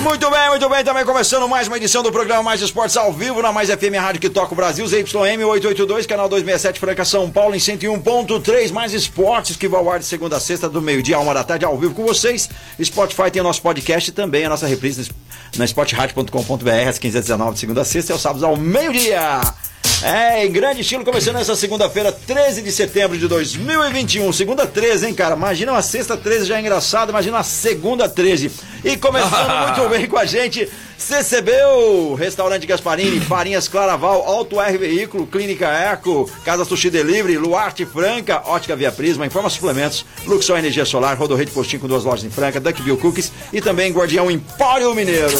Muito bem, muito bem, também começando mais uma edição do programa Mais Esportes ao vivo na Mais FM Rádio que toca o Brasil, ZYM 882, canal 267 Franca São Paulo em 101.3, Mais Esportes que vai ao ar de segunda a sexta do meio-dia a uma da tarde ao vivo com vocês. Spotify tem o nosso podcast e também a nossa reprise na sportradio.com.br às 15h19 de segunda a sexta e aos sábados ao meio-dia. É, em grande estilo, começando essa segunda-feira, 13 de setembro de 2021. Segunda 13, hein, cara? Imagina uma sexta 13 já é engraçado, imagina uma segunda 13. E começando muito bem com a gente, CCBU, Restaurante Gasparini, Farinhas Claraval, Auto R Veículo, Clínica Eco, Casa Sushi Delivery, Luarte Franca, Ótica Via Prisma, Informa Suplementos, Luxor Energia Solar, Rodorreio de Postinho com duas lojas em Franca, Duckbill Cookies e também Guardião Empório Mineiro.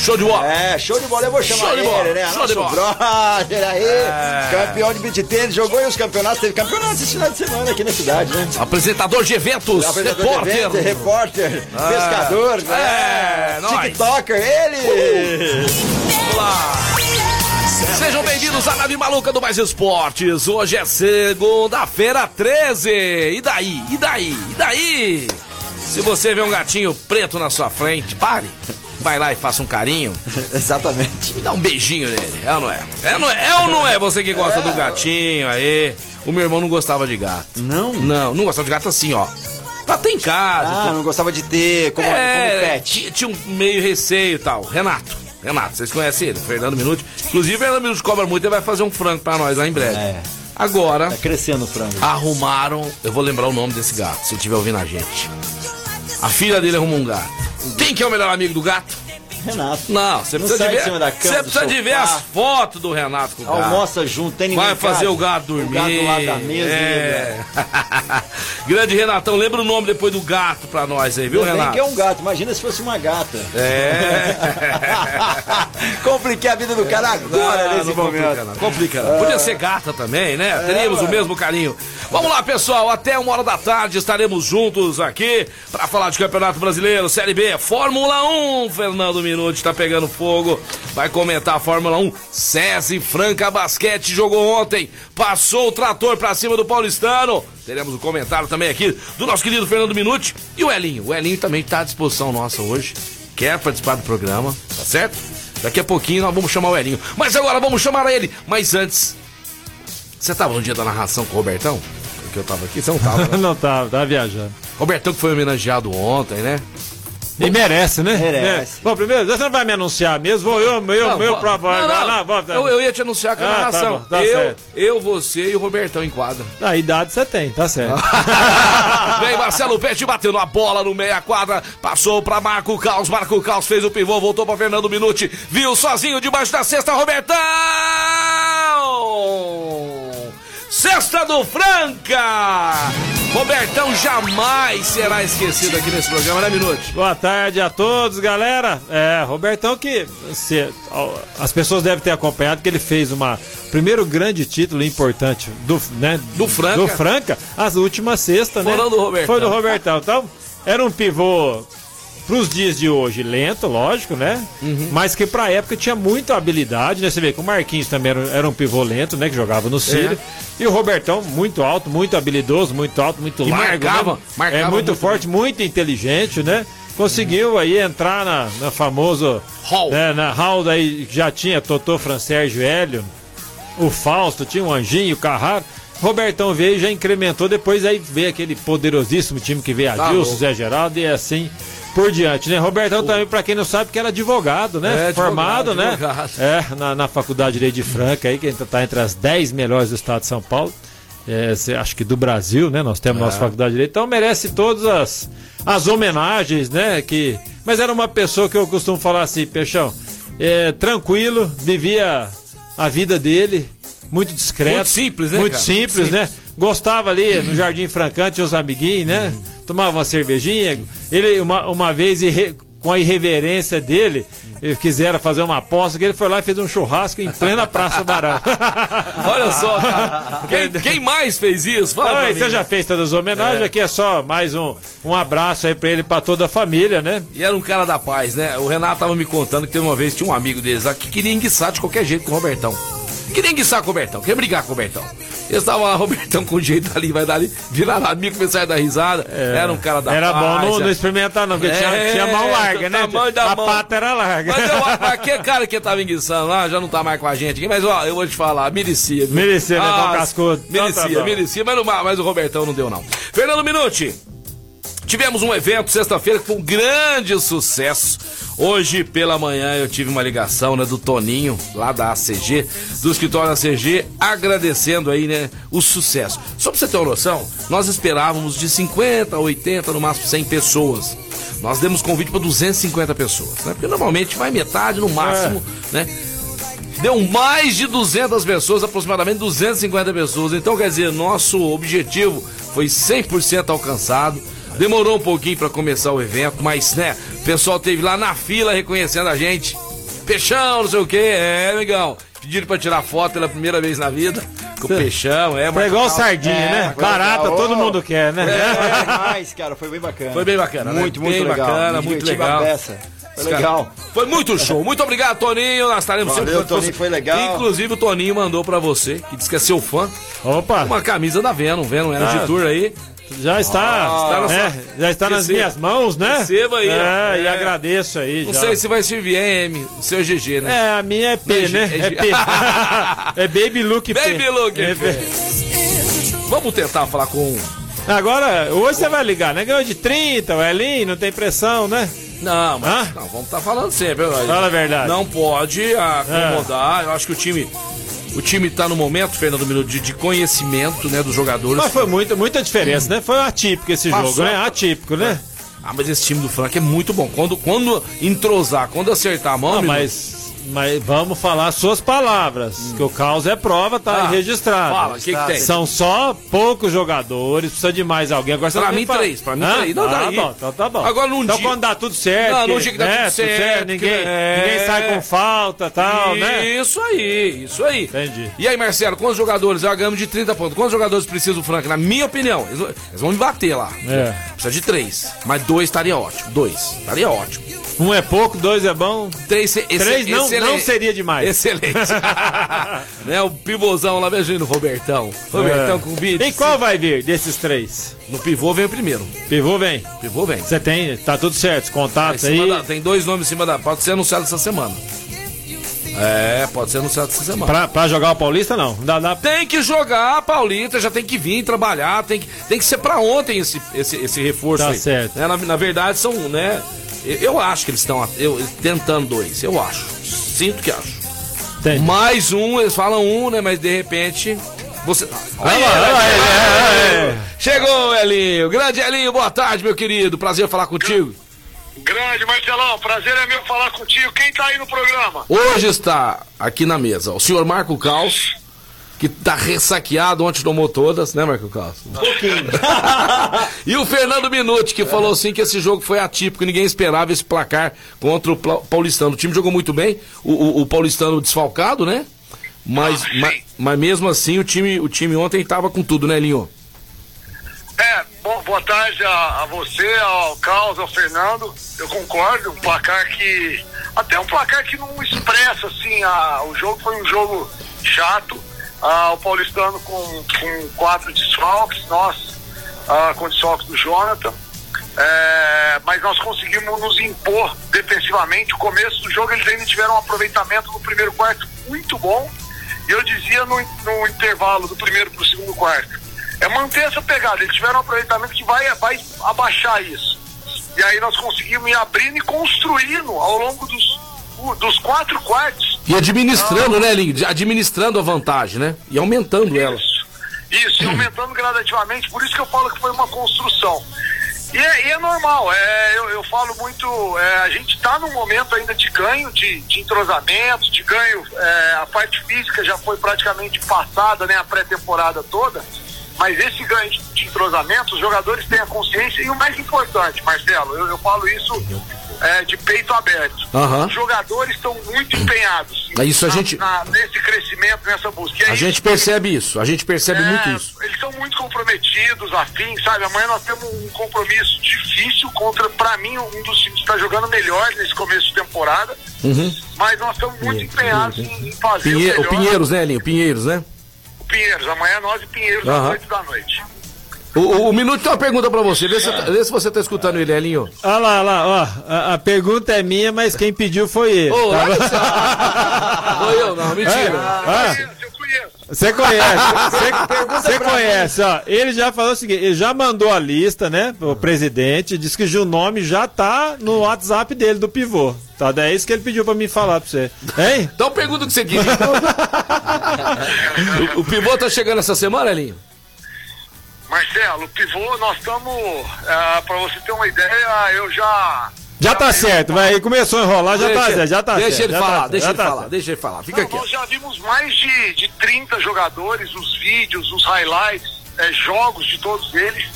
Show de bola. É, show de bola, eu vou chamar Show de ele, bola, né? show Nosso de bola. Brother aí, É. campeão de beat tênis, jogou em os campeonatos, teve campeonatos esse final de semana aqui na cidade, né? Apresentador de eventos, Apresentador repórter. de evento, repórter, pescador, né? É. TikToker, ele! Vamos lá. Sejam bem-vindos à nave maluca do Mais Esportes. Hoje é segunda-feira 13. E daí? E daí? E daí? Se você vê um gatinho preto na sua frente, pare. Vai lá e faça um carinho. Exatamente. E dá um beijinho nele. É ou não é? É ou não é? É ou não é? Você que gosta do gatinho aí. O meu irmão não gostava de gato. Não? Não, não gostava de gato assim, ó. Pra ter em casa. Ah, não gostava de ter como, como É, pet. tinha, tinha um meio receio e tal. Renato. Renato, vocês conhecem ele? Fernando Minuti. Inclusive, Fernando Minuti cobra muito e vai fazer um frango pra nós lá em breve. É. Agora, Tá crescendo o frango. arrumaram. Eu vou lembrar o nome desse gato, se estiver ouvindo a gente. A filha dele arrumou um gato. Quem que é o melhor amigo do gato? Renato. Não, você Não precisa de ver. cama, Você precisa de ver as fotos do Renato com o gato. Almoça junto, tem ninguém Vai casa. fazer o gato dormir. O gato do lado da mesa. É. Grande Renatão, lembra o nome depois do gato pra nós aí, viu, Renato? que é um gato, imagina se fosse uma gata. É. Compliquei a vida do cara agora, nesse não momento. Complica, não. Complica, não. Podia ser gata também, né? Teríamos o mesmo carinho. Vamos lá, pessoal. Até uma hora da tarde estaremos juntos aqui para falar de Campeonato Brasileiro, Série B, Fórmula 1. Fernando Minuti tá pegando fogo. Vai comentar a Fórmula 1. SESI Franca Basquete jogou ontem. Passou o trator pra cima do Paulistano. Teremos o comentário também aqui do nosso querido Fernando Minuti e o Elinho. O Elinho também tá à disposição nossa hoje. Quer participar do programa, tá certo? Daqui a pouquinho nós vamos chamar o Elinho. Mas agora vamos chamar ele. Mas antes, você tava no dia da narração com o Robertão? Porque eu tava aqui, você não tava. né? Não tava, tava viajando. Robertão que foi homenageado ontem, né? E merece, né? Merece. É. Bom, primeiro, você não vai me anunciar mesmo, vou eu, eu, Não, meu vou- próprio. não, não, Lá, vou- eu, eu ia te anunciar com a Ah, tá narração. bom, tá eu, certo. eu, você e o Robertão em quadra. A idade você tem, tá certo. Vem Marcelo Pet batendo a bola no meia quadra, passou pra Marco Caos, Marco Caos fez o pivô, voltou pra Fernando Minuti, viu sozinho debaixo da cesta, Robertão! Cesta do Franca! Robertão jamais será esquecido aqui nesse programa, né, Minuti? Boa tarde a todos, galera. É, Robertão que se- as pessoas devem ter acompanhado que ele fez uma primeiro grande título importante do, né, Do Franca. do Franca, as últimas sexta, né? Foram do Robertão. Foi do Robertão. Então, era um pivô pros dias de hoje lento, lógico, né? Uhum. Mas que pra época tinha muita habilidade, né? Você vê que o Marquinhos também era, era um pivô lento, né? Que jogava no Círio. E o Robertão, muito alto, muito habilidoso, muito alto, muito E largo. marcava, né? marcava é muito, muito forte, muito inteligente, né? Conseguiu aí entrar na, na famoso Hall. né, na hall daí que já tinha Totô, Francérgio Hélio, o Fausto, tinha o Anjinho, o Carraro. Robertão veio e já incrementou, depois aí veio aquele poderosíssimo time que veio Tá Adilson, louco. Zé Geraldo e assim por diante, né? Robertão também, pra quem não sabe, que era advogado, né? É, Formado, advogado, né? advogado. É, na, na Faculdade de Lei de Franca aí, que tá entre as 10 melhores do estado de São Paulo. É, acho que do Brasil, né? Nós temos É. nossa faculdade de direito, então merece todas as, as homenagens, né? Que, mas era uma pessoa que eu costumo falar assim, Peixão, é, tranquilo, vivia a vida dele, muito discreto. Muito simples, né, Muito simples, Simples. né? Gostava ali no Jardim Francante, os amiguinhos, né? Tomava uma cervejinha. Ele, uma, uma vez, e re- com a irreverência dele, eh, quiseram fazer uma aposta, que ele foi lá e fez um churrasco em plena Praça Barão. Olha só, cara. Quem, quem mais fez isso? Fala mim. você já fez todas as homenagens, É. aqui é só mais um, um abraço aí pra ele e pra toda a família, né? E era um cara da paz, né? O Renato tava me contando que teve uma vez, tinha um amigo deles lá que queria enguiçar de qualquer jeito com o Robertão. Queria enguiçar com o Robertão, queria brigar com o Robertão. Eles estavam lá, Robertão com jeito ali, vai dar ali, viraram amigo, começaram a dar risada. Era um cara da Era paz. bom não, é. não experimentar não, porque tinha, É, tinha mão larga, do né? tamanho da a mão. pata era larga. Mas eu, aquele cara que tava enguiçando lá já não tá mais com a gente aqui, mas ó, eu vou te falar, merecia. viu? Merecia, né, Cascudo? Então tá Merecia, bom. merecia, mas, não- mas o Robertão não deu não. Fernando Minuti, tivemos um evento sexta-feira que foi um grande sucesso. Hoje pela manhã eu tive uma ligação, né, do Toninho, lá da ACG, do escritório da ACG, agradecendo aí, né, o sucesso. Só pra você ter uma noção, nós esperávamos de 50 a 80, no máximo 100 pessoas. Nós demos convite para 250 pessoas, né? Porque normalmente vai metade no máximo, né? Deu mais de 200 pessoas, aproximadamente 250 pessoas. Então, quer dizer, nosso objetivo foi 100% alcançado. Demorou um pouquinho para começar o evento, mas, né, o pessoal teve lá na fila reconhecendo a gente. Peixão, não sei o que, é, amigão. Pediram pra tirar foto pela primeira vez na vida com o Peixão, é. Foi mas- igual sardinha, É, né? Barata, legal. todo mundo quer, né? É, demais, cara, foi bem bacana. Foi bem bacana, né? Muito, muito bem legal. bacana, muito legal. Foi Cara, legal. Foi muito show. Muito obrigado, Toninho. Nós estaremos Valeu, sempre Toninho, foi legal. Inclusive, o Toninho mandou pra você, que diz que é seu fã, Opa, uma camisa da Venom. Venom era Ah. de tour aí. Já está, está na né? já está nas Receba. minhas mãos, né? Receba aí, ó. É, e É. agradeço aí. Não já. sei se vai servir é M, o seu GG, né? É, a minha é P, Não, né? é É P. é Baby Look P. Baby Look É P. Vamos tentar falar com. Agora, hoje você vai ligar, né? Ganhou de 30, o Elinho, não tem pressão, né? Não, mas Hã? não, vamos estar falando sempre. ó. Fala a verdade. Não pode acomodar. Eu acho que o time. O time tá no momento, Fernando Minuto, de, de conhecimento né, dos jogadores. Mas foi muita, muita diferença, né? Foi atípico esse Passou. jogo, né? Atípico, né? Ah, mas esse time do Franca é muito bom. Quando, quando entrosar, quando acertar a mão, Não, mas, mas vamos falar suas palavras, que o caos é prova, tá Ah, registrado. fala, o que que tem? São só poucos jogadores, precisa de mais alguém. Agora Pra mim, falar- três, pra mim, Hã? três. Não, ah, daí. bom, então tá bom. Agora, num então dia- quando dá tudo certo, Não, num dia que dá né, tudo certo, ninguém, que- é. ninguém sai com falta e tal, né? Isso aí, isso aí. Entendi. E aí, Marcelo, quantos jogadores? Eu ganhamos de 30 pontos. Quantos jogadores precisa o Franca? Na minha opinião, eles, vão- eles vão me bater lá. É. Precisa de três. Mas dois estaria ótimo. Dois. Estaria ótimo. Um é pouco, dois é bom. Três, se- Três não, não seria demais. Excelente. né, o pivôzão lá, beijando o Robertão. Robertão É. com vídeo. E qual vai vir desses três? No pivô vem o primeiro. Pivô vem. Pivô vem. Você tem, tá tudo certo, os contatos cima aí. da- tem dois nomes em cima da. Pode ser anunciado essa semana. É, pode ser anunciado essa semana. Pra, pra jogar o Paulista, não. Dá, dá... Tem que jogar, Paulita, já tem que vir trabalhar, tem que, tem que ser pra ontem esse, esse, esse reforço Tá aí. certo. Né, Na, na verdade, são, né? Eu, eu acho que eles estão tentando dois, eu acho. Sinto que acho. Tem. Mais um, eles falam um, né? Mas de repente. Você. Aí, lá, Elinho, olha aí, é. Chegou, Elinho. Grande Elinho, boa tarde, meu querido. Prazer falar contigo. Grande, Marcelão, prazer é meu falar contigo. Quem tá aí no programa? Hoje está aqui na mesa o senhor Marco Caos, que tá ressaqueado, ontem tomou todas, né, Marco Caos? Um pouquinho. e o Fernando Minuti, que falou assim que esse jogo foi atípico, ninguém esperava esse placar contra o Paulistano. O time jogou muito bem, o, o- o Paulistano desfalcado, né? Mas, Ah, sim. ma- mas mesmo assim o time, o time ontem tava com tudo, né, Linho? É, bom, boa tarde a, a você, ao Carlos, ao Fernando. Eu concordo, um placar que. Até um placar que não expressa, assim, a, o jogo foi um jogo chato. Ah, o Paulistano com, com quatro desfalques, nós ah, com desfalques do Jonathan. É, mas nós conseguimos nos impor defensivamente. O começo do jogo eles ainda tiveram um aproveitamento no primeiro quarto muito bom. E eu dizia no, no intervalo do primeiro para o segundo quarto. É manter essa pegada. Eles tiveram um aproveitamento que vai, vai abaixar isso. E aí nós conseguimos ir abrindo e construindo ao longo dos, dos quatro quartos. E administrando, né, Linho? Administrando a vantagem, né? E aumentando ela. Isso, isso, e aumentando gradativamente, por isso que eu falo que foi uma construção. E é, e é normal, é, eu, eu falo muito, é, a gente está num momento ainda de ganho, de, de entrosamento, de ganho, é, a parte física já foi praticamente passada, né, a pré-temporada toda, mas esse ganho de, de entrosamento, os jogadores têm a consciência, e o mais importante, Marcelo, eu, eu falo isso é, de peito aberto. Aham. Os jogadores estão muito empenhados É isso, a na- gente- na- nesse crescimento, nessa busca. É A isso gente que- percebe isso, a gente percebe é, muito isso. Eles são muito comprometidos, afim, sabe? Amanhã nós temos um compromisso difícil contra, pra mim, um dos times que está jogando melhor nesse começo de temporada. Mas nós estamos muito empenhados em, em fazer Pinhe- o o melhor. Pinheiros, né, Elinho? Pinheiros, né? O Pinheiros, amanhã nós e Pinheiros Aham. às 8 da noite. O, o, o Minuto tem uma pergunta pra você, vê se, vê se você tá escutando ele, Elinho. Olha lá, olha lá, ó. A, a pergunta é minha, mas quem pediu foi ele. Ô, tá. Foi eu, não, mentira. Ah, Eu conheço, eu conheço. Você conhece, você, você conhece, ó. Ele já falou o seguinte, ele já mandou a lista, né, o presidente, disse que o nome já tá no WhatsApp dele, do pivô. Tá, é isso que ele pediu pra mim falar pra você. Hein? Então pergunta o que você queria. o, o pivô tá chegando essa semana, Elinho? Marcelo, pivô, nós estamos, ah, pra você ter uma ideia, eu já... Já tá certo, vai, ele começou a enrolar, já tá certo, já tá deixa certo. ele já falar, tá deixa ele já tá falar, certo. deixa ele falar. Fica Não, nós aqui. já vimos mais de, de 30 jogadores, os vídeos, os highlights, eh, jogos de todos eles.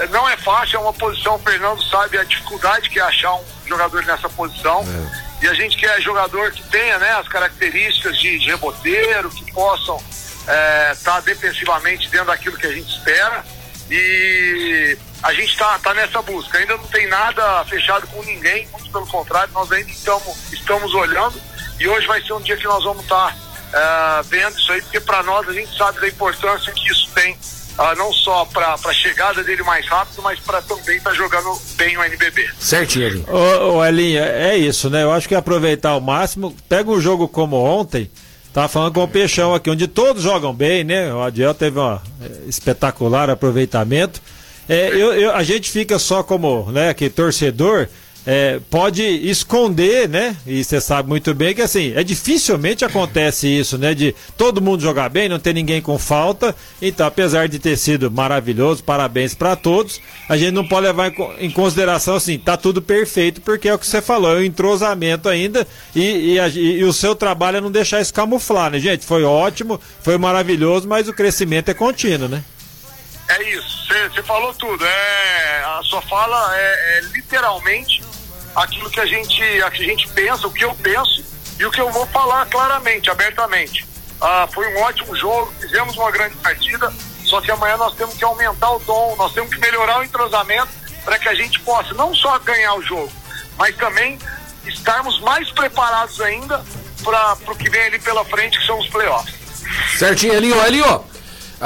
Eh, não é fácil, é uma posição, o Fernando sabe a dificuldade que é achar um jogador nessa posição. E a gente quer jogador que tenha né, as características de, de reboteiro, que possam estar defensivamente dentro daquilo que a gente espera. E a gente está tá nessa busca. Ainda não tem nada fechado com ninguém, muito pelo contrário, nós ainda estamos, estamos olhando. E hoje vai ser um dia que nós vamos estar vendo isso aí, porque para nós a gente sabe da importância que isso tem, ah, não só para a chegada dele mais rápido, mas para também estar jogando bem o NBB. Certinho, Elinho. Ô, ô Elinho, é isso, né? Eu acho que é aproveitar ao máximo. Pega um jogo como ontem, tava falando com o Peixão aqui, onde todos jogam bem, né? O Adiel teve um espetacular aproveitamento. É, eu, eu- a gente fica só como, né, que torcedor. É, pode esconder, né? E você sabe muito bem que assim, é dificilmente acontece isso, né? De todo mundo jogar bem, não ter ninguém com falta. Então, apesar de ter sido maravilhoso, parabéns para todos, a gente não pode levar em co- em consideração assim, tá tudo perfeito, porque é o que você falou, é o entrosamento ainda e, e a- e o seu trabalho é não deixar isso camuflar, né, gente? Foi ótimo, foi maravilhoso, mas o crescimento é contínuo, né? É isso, você falou tudo. É, a sua fala é, é literalmente aquilo que a, gente, a que a gente pensa, o que eu penso e o que eu vou falar claramente, abertamente. Ah, foi um ótimo jogo, fizemos uma grande partida, só que amanhã nós temos que aumentar o tom, nós temos que melhorar o entrosamento para que a gente possa não só ganhar o jogo, mas também estarmos mais preparados ainda para o que vem ali pela frente, que são os playoffs. Certinho, Elinho. Elinho,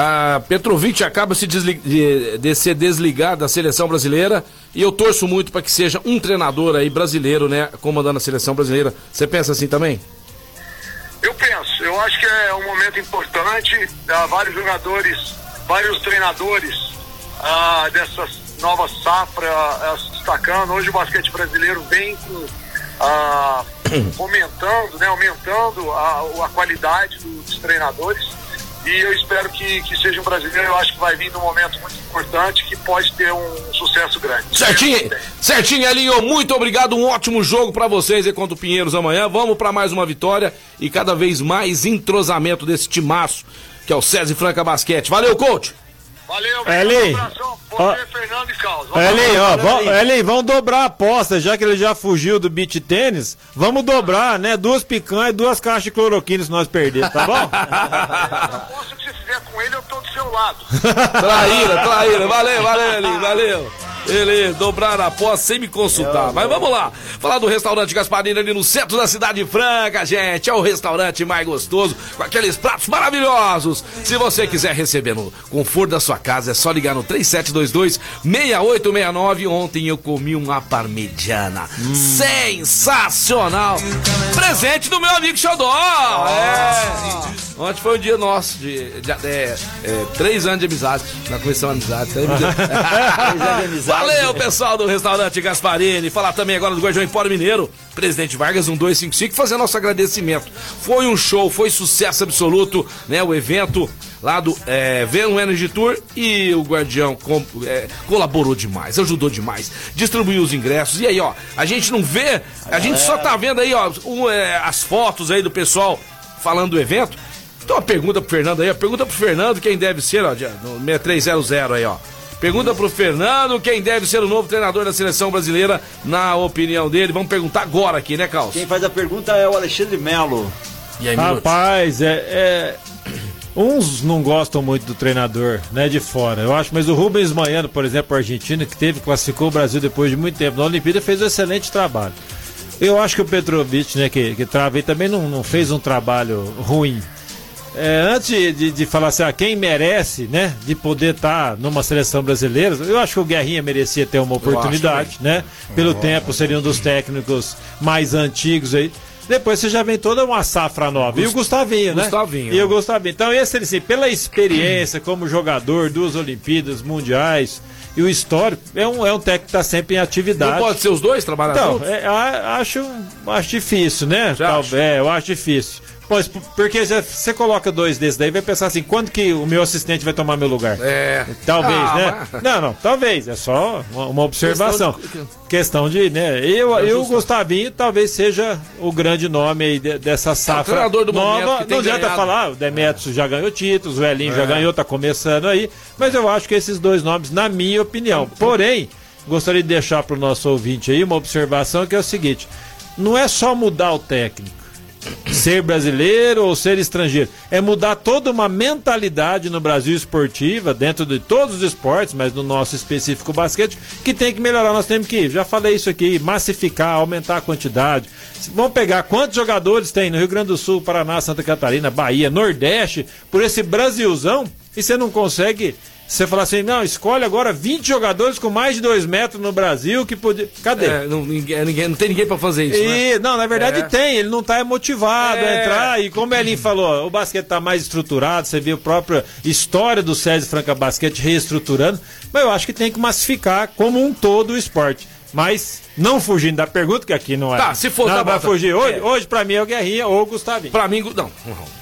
a Petrovic acaba se desli- de, de ser desligado da seleção brasileira e eu torço muito para que seja um treinador aí brasileiro, né, comandando a seleção brasileira. Você pensa assim também? Eu penso, eu acho que é um momento importante. Há vários jogadores, vários treinadores ah, dessas novas safra ah, se destacando. Hoje o basquete brasileiro vem com, ah, aumentando, né, aumentando a, a qualidade dos treinadores. E eu espero que, que seja um brasileiro. Eu acho que vai vir num momento muito importante que pode ter um sucesso grande. Certinho, certinho, Elinho. Muito obrigado. Um ótimo jogo para vocês aí contra o Pinheiros amanhã. Vamos para mais uma vitória e cada vez mais entrosamento desse timaço que é o César Franca Basquete. Valeu, coach. Valeu, Eli, um abração. ó, Você, Fernando e Carlos. Vamos Eli, ó, vão, Eli, vamos dobrar a aposta, já que ele já fugiu do beat tênis, vamos dobrar, né? Duas picanhas e duas caixas de cloroquina se nós perdermos, tá bom? aposta que você fizer com ele, eu tô do seu lado. Traíra, traíra. Valeu, valeu, Elinho, valeu. Ele dobrar a aposta sem me consultar. Mas vamos lá. Falar do restaurante Gasparini ali no centro da cidade franca, gente. É o restaurante mais gostoso, com aqueles pratos maravilhosos. Se você quiser receber no conforto da sua casa, é só ligar no 3722-6869. Ontem eu comi uma parmegiana. Sensacional! Presente do meu amigo Xodó. É. Ontem foi um dia nosso, de, de- é, é, três anos de amizade, na comissão amizade. Valeu, pessoal do restaurante Gasparini. Falar também agora do Guardião Empório Mineiro, Presidente Vargas 1255, fazer nosso agradecimento. Foi um show, foi sucesso absoluto, né? O evento lá do é, Venom Energy Tour e o Guardião com- é, colaborou demais, ajudou demais, distribuiu os ingressos. E aí, ó, a gente não vê, a gente só tá vendo aí, ó, um, é, as fotos aí do pessoal falando do evento. Então, uma pergunta pro Fernando aí, a pergunta pro Fernando, quem deve ser, ó, no 6300 aí, ó. Pergunta pro Fernando quem deve ser o novo treinador da seleção brasileira, na opinião dele. Vamos perguntar agora aqui, né, Carlos? Quem faz a pergunta é o Alexandre Melo. E aí? Rapaz, é, é- Uns não gostam muito do treinador, né, de fora. Eu acho, mas o Rubens Manhano, por exemplo, argentino, que teve, classificou o Brasil depois de muito tempo na Olimpíada, fez um excelente trabalho. Eu acho que o Petrovic, né, que, que trava aí, também não, não fez um trabalho ruim. É, antes de, de, falar assim, ah, quem merece, né, de poder estar numa seleção brasileira, eu acho que o Guerrinha merecia ter uma oportunidade, né? Pelo tempo, seria um dos técnicos mais antigos aí. Depois você já vem toda uma safra nova. e o Gustavinho, né? Gustavinho. E o Gustavinho. Então, esse, assim, pela experiência como jogador, duas Olimpíadas Mundiais e o histórico, é um, é um técnico que está sempre em atividade. Não pode ser os dois trabalhar Então, é, acho, acho difícil, né? Você Tal- acha? É, eu acho difícil. Pois, porque já- você coloca dois desses daí, vai pensar assim, quando que o meu assistente vai tomar meu lugar? É. Talvez, Ah, né? mas- Não, não, talvez. É só uma, uma observação. Questão de, né? Eu, eu o Gustavinho talvez seja o grande nome aí de- dessa safra treinador do momento nova. que tem Não adianta ganhado. falar, o Demetrius já ganhou títulos, o Elinho já É. ganhou, tá começando aí. Mas eu acho que esses dois nomes, na minha opinião. Porém, gostaria de deixar para o nosso ouvinte aí uma observação que é o seguinte: não é só mudar o técnico ser brasileiro ou ser estrangeiro. É mudar toda uma mentalidade no Brasil esportiva, dentro de todos os esportes, mas no nosso específico basquete, que tem que melhorar. Nós temos que, já falei isso aqui, massificar, aumentar a quantidade. Vamos pegar quantos jogadores tem no Rio Grande do Sul, Paraná, Santa Catarina, Bahia, Nordeste, por esse Brasilzão, e você não consegue. Você falar assim, não, escolhe agora 20 jogadores com mais de 2 metros no Brasil que podia. Cadê? É, não, ninguém, ninguém- não tem ninguém pra fazer isso, né? E, não, na verdade É. tem, ele não está motivado a É. entrar. E como o falou, o basquete está mais estruturado, você viu a própria história do César Franca Basquete reestruturando. Mas eu acho que tem que massificar como um todo o esporte. Mas não fugindo da pergunta, que aqui não é. Tá, se for, Não tá vai tá. fugir. Hoje, É. hoje pra mim é o Guerrinha ou o Gustavinho. Pra mim, não, não,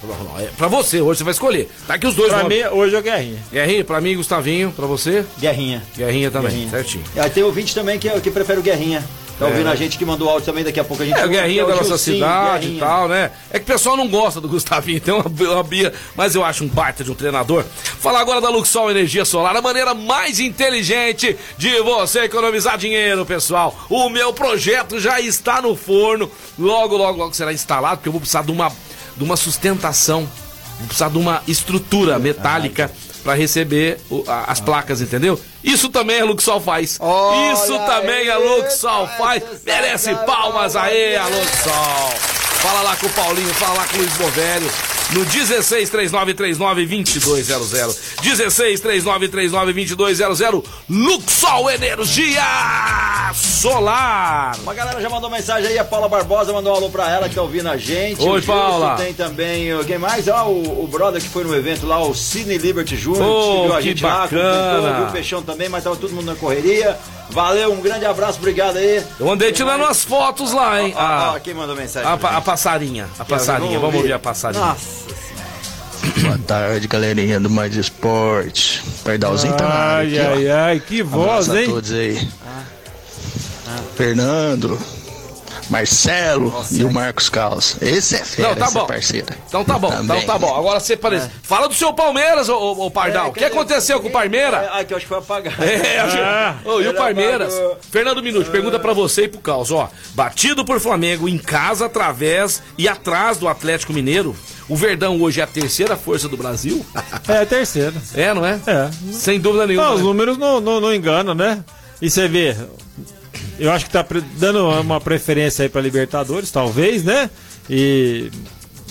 não, não, é pra você, hoje você vai escolher. Tá aqui os dois Pra mim, hoje é o Guerrinha. Guerrinha, pra mim, Gustavinho, pra você, Guerrinha. Guerrinha também, Guerrinha. certinho. Ah, tem ouvinte também que, que prefere o Guerrinha. Tá ouvindo a gente que mandou áudio também, daqui a pouco a gente É, o Guerrinha é da nossa Gilcinho, cidade Guerrinha. e tal, né? É que o pessoal não gosta do Gustavinho, tem uma, bia, mas eu acho um baita de um treinador. Falar agora da Luxol Energia Solar, a maneira mais inteligente de você economizar dinheiro, pessoal. O meu projeto já está no forno, logo, logo, logo será instalado, porque eu vou precisar de uma, de uma sustentação, vou precisar de uma estrutura metálica para receber o- a- as placas, entendeu? Isso também a Luxol faz. Olha Isso também a aí, Luxol faz. essa Merece palmas aí, a. Luxol. Fala lá com o Paulinho, fala lá com o Luiz Bovério. No 16 3939 2200. 16 3939 2200. Luxol Energia Solar. Uma galera já mandou mensagem aí, a Paula Barbosa mandou um alô pra ela que tá ouvindo a gente. Oi, O Gilson Paula. Tem também, quem mais? Ah, o, o brother que foi no evento lá, o Cine Liberty Jr. Oh, viu a que gente lá, bacana. cumprimentou, viu o Peixão também, mas tava todo mundo na correria. Valeu, um grande abraço, obrigado aí. Eu andei tirando umas fotos lá, hein? Ah, A, quem mandou mensagem? a, a passarinha. A passarinha. Vamos ouvir a passarinha. Nossa. Boa tarde, galerinha do Mais Esporte. Tá na área Ai, ó. ai, ai, que voz, Abraço a hein? todos aí. Fernando, Marcelo e o Marcos Carlos. Esse é fera, Não, tá essa bom. parceira. Então tá bom, então tá bom. Agora você parece. Fala do seu Palmeiras, ô, ô, ô Pardal. É, o que aconteceu com o Palmeiras? Ah, que eu acho que foi apagado. É, acho- Ah. Ô, e o Palmeiras? apagou. Fernando Minuto, pergunta pra você e pro Caos, ó. Batido por Flamengo em casa, através e atrás do Atlético Mineiro. O Verdão hoje é a terceira força do Brasil? É a terceira. É, não é? É. Sem dúvida Não, nenhuma. os né? números não, não, não enganam, né? E você vê, eu acho que tá dando uma preferência aí pra Libertadores, talvez, né? E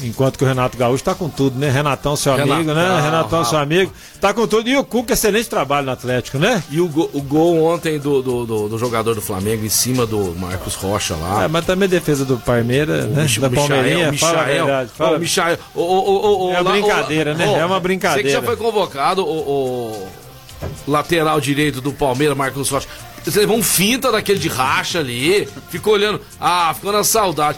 enquanto que o Renato Gaúcho tá com tudo, né? Renatão, seu amigo, né? Renatão, Renatão, seu amigo, tá com tudo. E o Cuca, excelente trabalho no Atlético, né? E o, go- o gol ontem do, do, do- do jogador do Flamengo em cima do Marcos Rocha lá. É, mas também defesa do Palmeiras, né? Mich- Da Palmeirinha, Michael, fala a verdade. Fala. Michael, ô, ô, ô, ô, É uma brincadeira, né? É uma brincadeira. Você que já foi convocado, o, o lateral direito do Palmeiras, Marcos Rocha. Você levou um finta daquele de racha ali, ficou olhando, ah, ficou na saudade.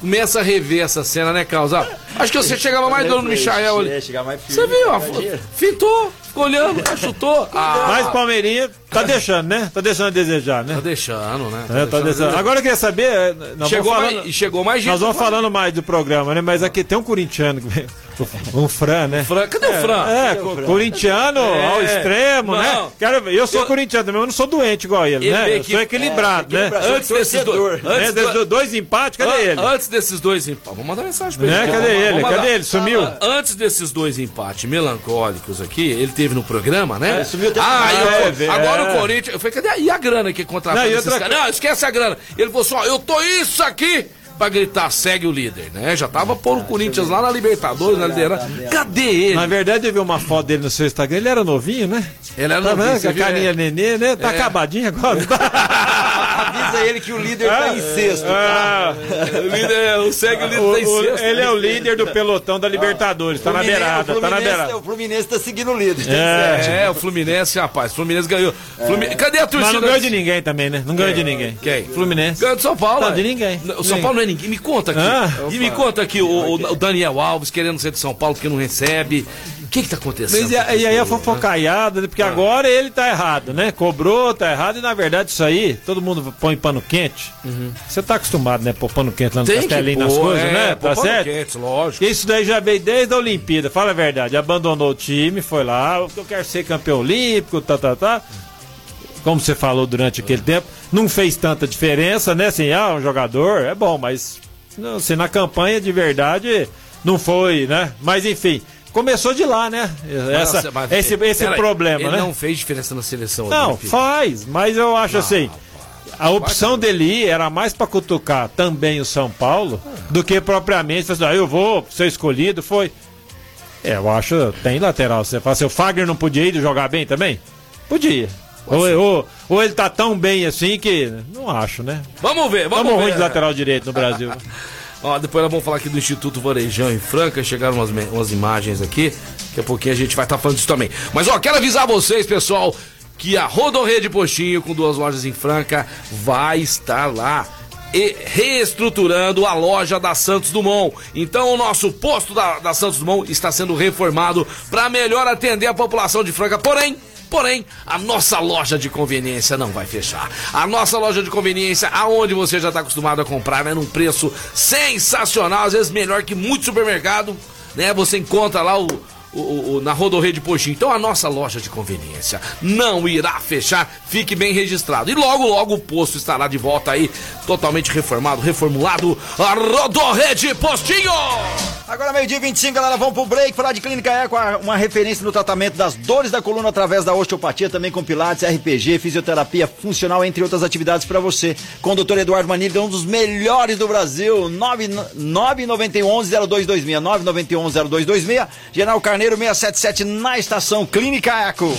Começa a rever essa cena, né, Causa? Acho que você chegava mais dono no Michael ali. É, mais Você viu? Fintou, ficou olhando, chutou. Ah, Mas Palmeirinha Tá deixando, né? Tá deixando a desejar, né? Tá deixando, né? É, tá deixando. Agora eu queria saber. é, nós Chegou vamos mais, falando- e chegou mais gente. Nós vamos falando mais do programa, né? Mas aqui tem um corintiano, que veio, um Fran, né? Fran, cadê o Fran? É, co- corintiano É. ao extremo, Não. né? Ver. Eu sou Eu- corintiano também, eu não sou doente igual ele, Ele né? Eu sou equilibrado, É, né? equilibrado. Antes desses dois. É, Antes desses do- dois empates, cadê An- ele? Antes desses dois empates. Vamos mandar mensagem pra ele. Né? aqui, Cadê ele? Cadê ele? Sumiu? Ah, Antes desses dois empates melancólicos aqui, ele teve no programa, né? É, sumiu até- ah, Ah, eu- é, agora É. o Corinthians. Eu falei, cadê? E a grana que contratou esses outra caras? Não, esquece a grana. Ele falou assim: ó, eu tô isso aqui. Pra gritar, segue o líder, né? Já tava pondo o Corinthians lá na Libertadores, na liderança. Cadê ele? Na verdade, eu vi uma foto dele no seu Instagram. Ele era novinho, né? Ele era Tá novinho, vendo? a carinha é? nenê, né? Tá É. acabadinho agora. Avisa ele que o líder tá em sexto. Ah, O líder, o segue o líder o- tá em sexto. ele é o líder do pelotão da Libertadores. Tá na Fluminense- beirada, o tá na Fluminense- beirada. O Fluminense tá seguindo o líder. É. É, o Fluminense, rapaz. O Fluminense ganhou. Flumin- Cadê a torcida? Mas não ganhou de ninguém também, né? Não ganhou de ninguém. Quem? Fluminense. Ganhou de São Paulo. Não, de ninguém. O São. Paulo não é ninguém. Me conta aqui. Ah. e me conta aqui o, o- o Daniel Alves querendo ser de São Paulo porque não recebe. O que que tá acontecendo? Mas e, e aí a fofocaiada, né? porque Ah. agora ele tá errado, né? Cobrou, tá errado, e na verdade isso aí, todo mundo põe pano quente. Você tá acostumado, né? Pôr pano quente lá no Uhum. Tem castelinho nas pôr, coisas, é, né? Tá pano certo? quente, lógico. Isso daí já veio desde a Olimpíada, fala a verdade. Abandonou o time, foi lá, eu quero ser campeão olímpico, tá, tá, tá. Como você falou durante aquele tempo, não fez tanta diferença, né? Assim, ah, um jogador é bom, mas não, assim, na campanha de verdade não foi, né? Mas enfim, começou de lá, né? Essa, Nossa, mas- esse esse peraí, problema, ele né? não fez diferença na seleção. Não, faz, mas eu acho assim. A opção dele ir era mais pra cutucar também o São Paulo do que propriamente assim, ah, eu vou ser escolhido. Foi. É, eu acho tem lateral. Você fala assim, o Fagner não podia ir jogar bem também? Podia. Ou, ou, ou ele tá tão bem assim que. Não acho, né? Vamos ver, vamos Vamos ver. ruim de lateral direito no Brasil. Ó, depois nós vamos falar aqui do Instituto Varejão em Franca. Chegaram umas, umas imagens aqui. Daqui a pouquinho a gente vai estar falando disso também. Mas ó, quero avisar vocês, pessoal, que a Rodorrede Postinho, com duas lojas em Franca, vai estar lá. E reestruturando a loja da Santos Dumont. Então o nosso posto da, da Santos Dumont está sendo reformado para melhor atender a população de Franca. Porém, Porém, a nossa loja de conveniência não vai fechar. A nossa loja de conveniência, aonde você já está acostumado a comprar, né, num preço sensacional, às vezes melhor que muito supermercado, né? Você encontra lá o, o- o- na Rodorreia de Postinho. Então a nossa loja de conveniência não irá fechar, fique bem registrado. E logo, logo o posto estará de volta aí, totalmente reformado, reformulado. A Rodorreia de Postinho! Agora, meio-dia e 25, galera, vamos pro break. Falar de Clínica Eco, uma referência no tratamento das dores da coluna através da osteopatia, também com pilates, RPG, fisioterapia funcional, entre outras atividades para você. Com o Dr. Eduardo Manilha, um dos melhores do Brasil. 991-0226. 991-0226. General Carneiro 677 na estação Clínica Eco.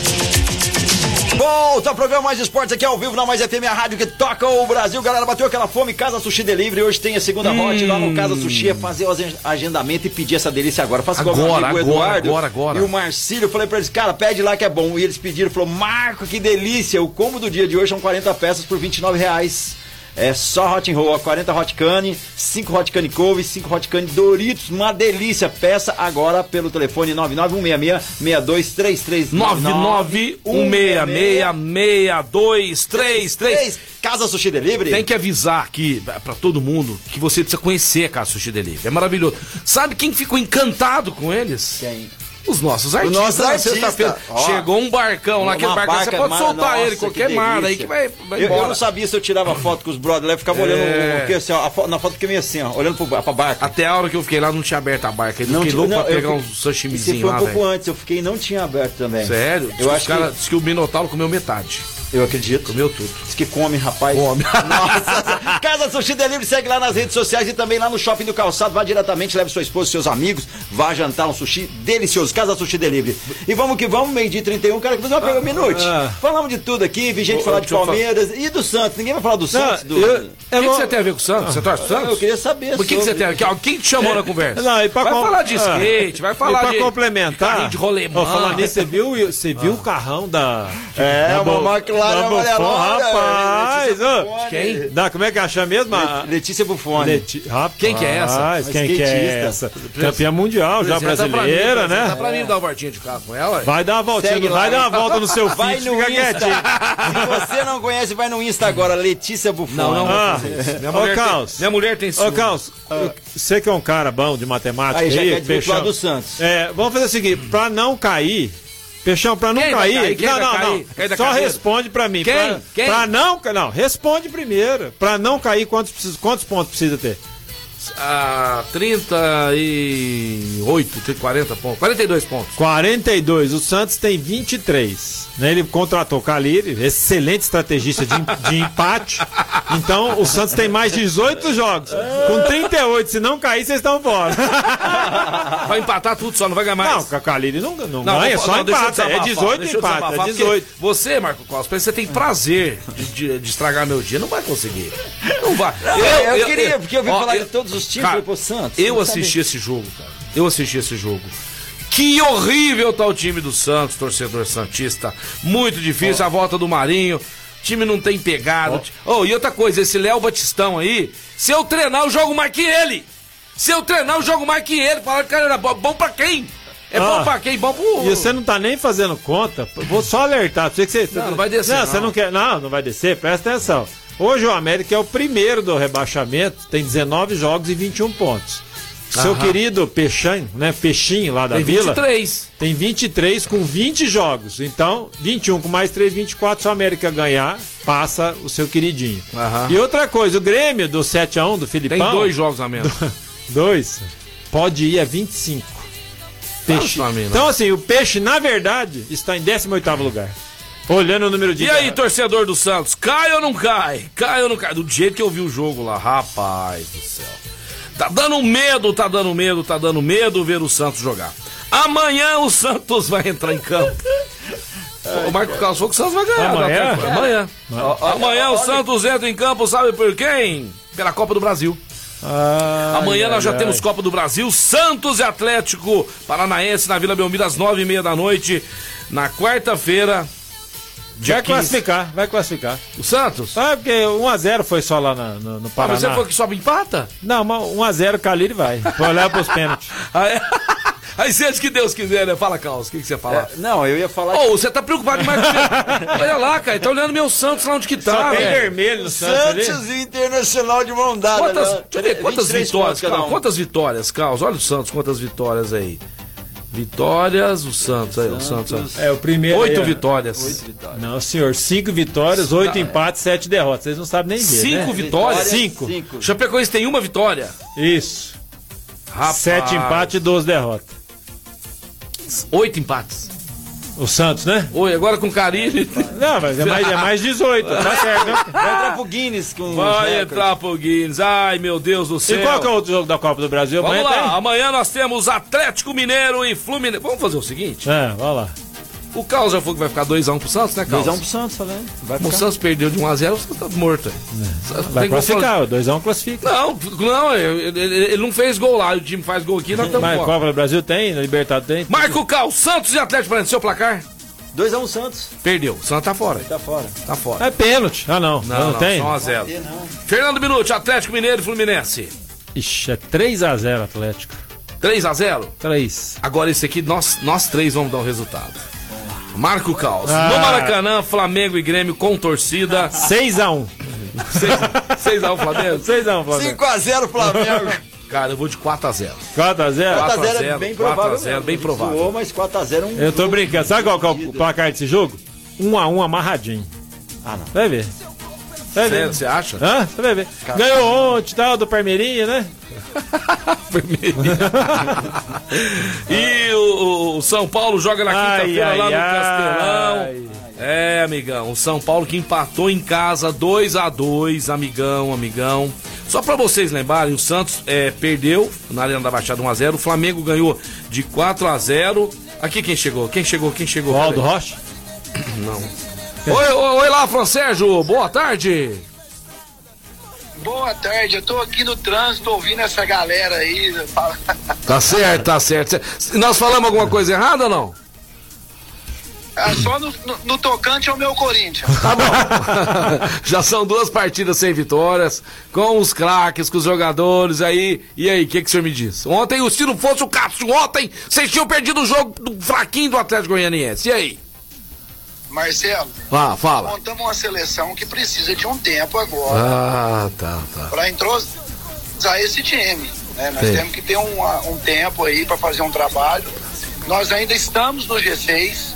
Volta ao programa Mais Esportes aqui ao vivo na Mais FM, a rádio que toca o Brasil. Galera, bateu aquela fome, Casa Sushi Delivery. Hoje tem a segunda hot lá no Casa Sushi. É fazer o agen- agendamento e pedir essa delícia agora. Faça igual Agora, amigo agora, Eduardo agora, agora. E o Marcílio. Eu falei pra eles, cara, pede lá que é bom. E eles pediram, falou, Marco, que delícia. O combo do dia de hoje são 40 peças por 29 reais. É só hot and roll, ó, 40 hot cane, 5 hot cane couve, 5 hot cane Doritos, uma delícia. Peça agora pelo telefone 99166-6233. 991666233. Casa Sushi Delivery? Tem que avisar aqui pra todo mundo que você precisa conhecer a Casa Sushi Delivery. É maravilhoso. Sabe quem ficou encantado com eles? Quem? Os nossos artistas. sexta-feira. Ó. Chegou um barcão lá, aquele barcão, você pode mar- soltar Nossa, ele, qualquer que mar aí que vai, vai eu, eu não sabia se eu tirava foto com os brothers, eu ficava olhando É. porque, assim, ó, na foto fiquei meio assim, ó, olhando pro, pra barca. Até a hora que eu fiquei lá não tinha aberto a barca. Eu fiquei tinha- louco pra eu pegar uns sashimizinhos foi um lá, pouco velho. antes, eu fiquei não tinha aberto também. Sério? Eu que acho cara, que diz que o Minotauro comeu metade. Eu acredito. Comeu tudo. Diz que come, rapaz. Come. Nossa. Casa Sushi Delivery segue lá nas redes sociais e também lá no Shopping do Calçado. Vá diretamente, leve sua esposa, seus amigos. Vá jantar um sushi delicioso. Casa Sushi Delivery. E vamos que vamos, meio-dia e 31. Cara, que fazer uma pergunta um minuto. ah. Falamos de tudo aqui, vi gente falar de Palmeiras e do Santos. Ninguém vai falar do Santos? do... eu- O que, que você tem a ver com o Santos? Você torce pro Santos? Eu queria saber. Por que, que você sobre- tem? Quem- Quem te chamou na conversa? Não, e pra vai com- falar de ah. skate, vai E falar pra de. complementar, de rolemã. Falando nisso, você viu, você viu o carrão da. É, da uma Bo- Da amarelão. Buffon, rapaz, ô. Quem? né? Dá, como é que chama mesmo? Le- Letícia Buffoni. Leti... Rapaz, Quem que é essa? Quem que é essa? Campeã mundial, já brasileira, né? pra mim dar uma voltinha de carro com ela. Vai dar uma voltinha, Segue vai lá. dar uma volta no seu Vai feed, no fica quietinho. Se você não conhece, vai no Insta agora, Letícia Buffoni. Não, não Ah. Minha ô, mulher, Caos. tem, minha mulher tem Ô. Carlos, você que é um cara bom de matemática Aí já aí, quer do Santos. É, vamos fazer o seguinte, pra não cair, Peixão, pra não Quem vai cair? Quem não, vai não, cair? não, da só responde pra mim. Quem? Pra, Quem? pra não, não, responde primeiro. Pra não cair, quantos, precisa- quantos pontos precisa ter? Ah, 38, 40 pontos. 42 pontos. 42, o Santos tem 23. Né? Ele contratou Caliri, excelente estrategista de, de empate. Então o Santos tem mais 18 jogos. Com 38, se não cair, vocês estão fora. Vai empatar tudo só, não vai ganhar mais. Não, a Caliri não, não, Não, ganha, vou- só não, eu empate. É desabafar, 18 deixa eu empate, é porque 18. Você, Marco Costa, parece que você tem prazer de, de- de estragar meu dia. Não vai conseguir. Não vai. eu queria, porque eu vi falar de todos os cara, pô, Santos, Eu assisti esse jogo, cara. Eu assisti esse jogo. Que horrível tá o time do Santos, torcedor Santista. Muito difícil a volta do Marinho. O time não tem pegada. Oh, e outra coisa, esse Léo Batistão aí, se eu treinar, eu jogo mais que ele. Se eu treinar, eu jogo mais que ele. Falaram, cara, era bom, bom pra quem? É bom Ah. pra quem? Bom pro. E você não tá nem fazendo conta. Vou só alertar. Você que você, Não, não vai descer, Não, você não. não quer. Não, não vai descer. Presta atenção. Hoje o América é o primeiro do rebaixamento. Tem 19 jogos e 21 pontos. Seu Aham. querido Peixinho, né? Peixinho lá da Tem Vila. 23. Tem 23 com 20 jogos. Então, 21 com mais 3, 24. Se o América ganhar, passa o seu queridinho. Aham. E outra coisa, o Grêmio do 7x1 do Tem Filipão. dois jogos a menos. Dois. Pode ir a 25. Peixe. Nossa. Então, assim, o peixe, na verdade, está em 18 lugar. Olhando o número de. E aí, torcedor do Santos, cai ou não cai? Cai ou não cai? Do jeito que eu vi o jogo lá, rapaz do céu. Tá dando medo, tá dando medo, tá dando medo ver o Santos jogar. Amanhã o Santos vai entrar em campo. o Marco Carlos falou que o Santos vai ganhar. Amanhã? Tá? Amanhã. Amanhã o Santos entra em campo, sabe por quem? Pela Copa do Brasil. Ai, Amanhã nós já ai, temos ai. Copa do Brasil, Santos e Atlético Paranaense na Vila Belmiro às nove e meia da noite. Na quarta-feira, dia Vai 15. classificar, vai classificar. O Santos? Sabe porque 1x0 foi só lá na- no, no Ah, Paraná. mas você foi que sobe empata? Não, mas 1x0 Caliri vai. Foi olhar pros pênaltis. Ah, é? Aí seja que Deus quiser, né? Fala, Carlos, o que, que você fala? É, não, eu ia falar. Ô, você tá preocupado demais com você. Olha lá, cara, tá olhando meu Santos lá onde que tá, Só tem velho. vermelho no Santos, ali. Santos e Internacional de mão dada. Quantas, né? deixa eu ver, quantas 23 vitórias, Carlos? um. Quantas vitórias, Carlos? Olha o Santos, quantas vitórias aí. Vitórias, o Santos, aí, o Santos. É, o primeiro. Oito aí, ó. vitórias. Não, senhor, cinco vitórias, oito empates, sete derrotas. Vocês não sabem nem ver. Cinco né? vitórias? Cinco. Cinco. Chapecoense tem uma vitória. Isso. Rapaz. Sete empates e 12 derrotas. Oito empates. O Santos, né? Oi, agora com Carilli. Não, mas é mais, é mais 18, tá certo, né? Vai entrar pro Guinness com Vai entrar pro Guinness. Ai, meu Deus do céu. E qual que é o outro jogo da Copa do Brasil? Vamos Amanhã lá, tem? amanhã nós temos Atlético Mineiro e Fluminense. Vamos fazer o seguinte: É, vamos lá. O Carlos já falou que vai ficar 2x1 pro Santos, né, Carlos? 2x1 pro Santos, falando. Vai O. Santos perdeu de 1x0, o Santos tá morto. aí. Vai classificar, o 2x1 classifica. Não, não, ele, ele- ele não fez gol lá, o time faz gol aqui, nós estamos Mas fora. Copa do Brasil tem, na Libertadores tem. Marco Cal, Santos e Atlético Paranaense, seu placar? 2x1 Santos. Perdeu, o Santos tá fora, Tá fora. tá fora. É pênalti. Ah, não. Não, Não, não, tem? só 1x0. Fernando Minuti, Atlético Mineiro e Fluminense. Ixi, é 3x0 Atlético. 3x0. 3. Agora esse aqui, nós, nós três vamos dar o resultado. Marco Caos. Ah. No Maracanã, Flamengo e Grêmio com torcida. 6x1. 6x1 Flamengo? 6x1, Flamengo. 5x0 Flamengo. Cara, eu vou de 4x0. 4x0? 4x0 é bem provável. 4x0, mesmo. bem provável. Zoou, mas 4x0 é um. Eu tô jogo brincando. Sabe qual é o placar desse jogo? 1x1 amarradinho. Ah, não. Vai ver. Você acha? Hã? Você vai ver. Ganhou ontem, tal, do Parmeirinha, né? e o, o São Paulo joga na Ai, quinta-feira ai, lá no ai. Castelão. É, amigão. O São Paulo que empatou em casa 2 a 2 amigão, amigão. Só pra vocês lembrarem, o Santos é, perdeu na Arena da Baixada 1x0. O Flamengo ganhou de 4 a 0 Aqui quem chegou? Quem chegou? Quem chegou? O Aldo Peraí. Rocha? Não. Oi, oi, oi lá, Fran Sérgio. Boa tarde. Boa tarde, eu tô aqui no trânsito ouvindo essa galera aí. Tá certo, tá certo. Nós falamos alguma coisa errada ou não? É só no, no, no tocante ao meu Corinthians. Já são duas partidas sem vitórias, com os craques, com os jogadores aí. E aí, o que, que o senhor me diz? Ontem, se não fosse o Cássio, ontem vocês tinham perdido o jogo do fraquinho do Atlético Goianiense. E aí? Marcelo, Ah, fala. montamos uma seleção que precisa de um tempo agora Ah, tá, tá. para entrosar esse time. né? Nós Sim. temos que ter um, um tempo aí para fazer um trabalho. Nós ainda estamos no G6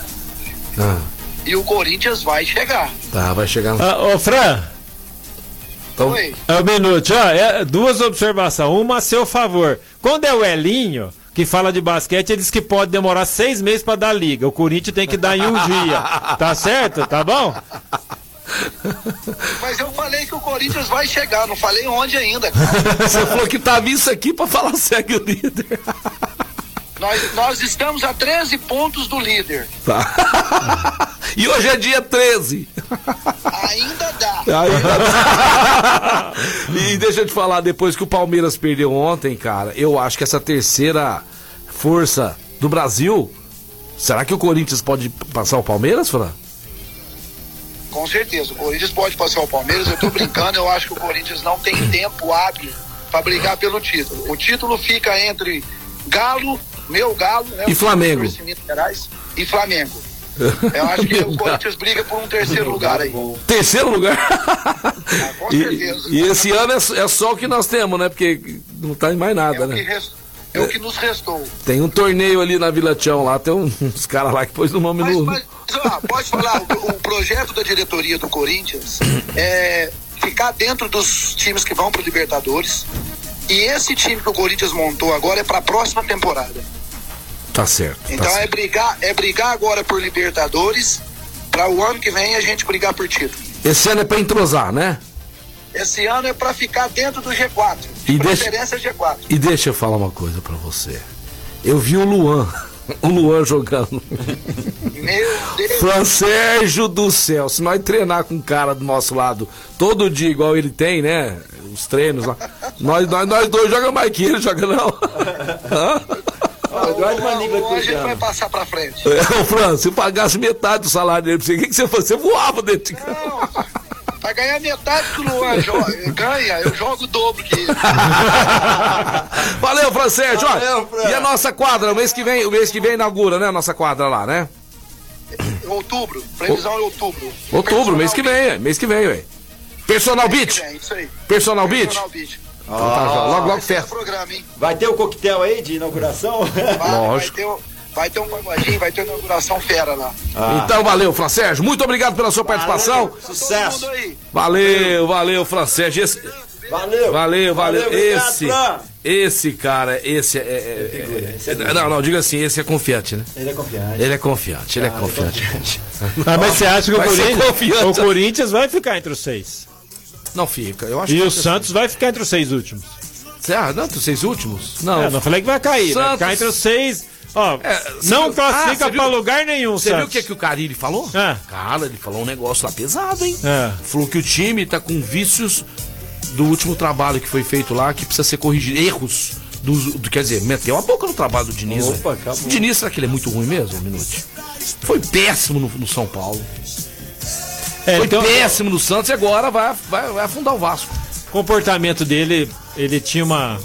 Ah, e o Corinthians vai chegar. tá, vai chegar no. Ah, ô, Fran, Então, Oi. é um minuto, ó, é, duas observações. Uma a seu favor. Quando é o Elinho que fala de basquete, ele diz que pode demorar seis meses pra dar liga. O Corinthians tem que dar em um dia. Tá certo? Tá bom? Mas eu falei que o Corinthians vai chegar, não falei onde ainda. cara. você falou que tava isso aqui pra falar segue o líder. nós, nós estamos a 13 pontos do líder. Tá. E hoje é dia 13. Ainda dá. e deixa eu te falar, depois que o Palmeiras perdeu ontem, cara, eu acho que essa terceira força do Brasil. Será que o Corinthians pode passar o Palmeiras, Fran? Com certeza, o Corinthians pode passar o Palmeiras. Eu tô brincando, eu acho que o Corinthians não tem tempo hábil para brigar pelo título. O título fica entre Galo, meu Galo, né? E Flamengo. E Flamengo. Eu acho que o Corinthians briga por um terceiro lugar aí. Terceiro lugar. com e, certeza. e esse ano é, é só o que nós temos, né? Porque não tá em mais É nada, o, que né? res- é o que nos restou. Tem um torneio ali na Vila Tião lá, tem uns caras lá que pôs no nome Mas, no. mas ó, pode falar, o, o projeto da diretoria do Corinthians é ficar dentro dos times que vão para Libertadores. E esse time que o Corinthians montou agora é para a próxima temporada. Tá certo. tá Então é certo. brigar, é brigar agora por Libertadores para o ano que vem a gente brigar por título. Esse ano é pra entrosar, né? Esse ano é para ficar dentro do G4. E De deixa- preferência G4. E deixa eu falar uma coisa pra você. Eu vi o Luan, o Luan jogando. Meu Deus. Fran Sérgio do céu, se nós treinar com um cara do nosso lado todo dia, igual ele tem, né? Os treinos lá. Nós, nós, nós dois jogamos mais que ele, joga não. Língua Hoje a gente vai passar para frente. É, Ô, Fran, se eu pagasse metade do salário dele pra você, o que, que você fazia? Você voava dentro de casa. Não, Pra ganhar metade que o Luan joga, ganha, eu jogo o dobro que ele. Valeu, Fran Sérgio. Valeu, Fran. E a nossa quadra, o mês que vem, o mês que vem inaugura, né? A nossa quadra lá, né? Outubro, previsão é outubro. Outubro, mês que vem, ué, mês que vem, ué. Personal isso aí. Personal Beach? Então tá, já. logo, logo Esse é programa, hein? Vai ter o coquetel aí de inauguração? Vai, Lógico. Vai ter, o- vai ter um pagodinho, vai ter inauguração fera lá. Então valeu, Fran Sérgio. Muito obrigado pela sua participação. Valeu, Sucesso. Mundo aí. Valeu, valeu, Fran Sérgio. Esse- Valeu. valeu, valeu. obrigado, esse, esse cara, esse é. é- é- é- não, não, diga assim, esse é confiante, né? Ele é confiante. Ele é confiante, ele é confiante. Ah, mas você acha que o Corinthians, confiante. o Corinthians vai ficar entre os seis? Não fica, eu acho E que. o Santos vai ficar entre os seis últimos? Ah, não, os seis últimos? Não. É, não falei que vai cair, vai Santos. ficar entre os seis. Ó, É, não viu- classifica Ah, pra viu- lugar nenhum, Você viu o que, que o Carilli falou? É. Cara, ele falou um negócio lá pesado, hein? É. Falou que o time tá com vícios do último trabalho que foi feito lá, que precisa ser corrigido. Erros. Do, do- quer dizer, meteu a boca no trabalho do Diniz. Opa. O Diniz, será que ele é muito ruim mesmo, Minute? Foi péssimo no, no São Paulo. É, Foi então, péssimo no Santos e agora vai, vai, vai afundar o Vasco. o comportamento dele, ele tinha uma,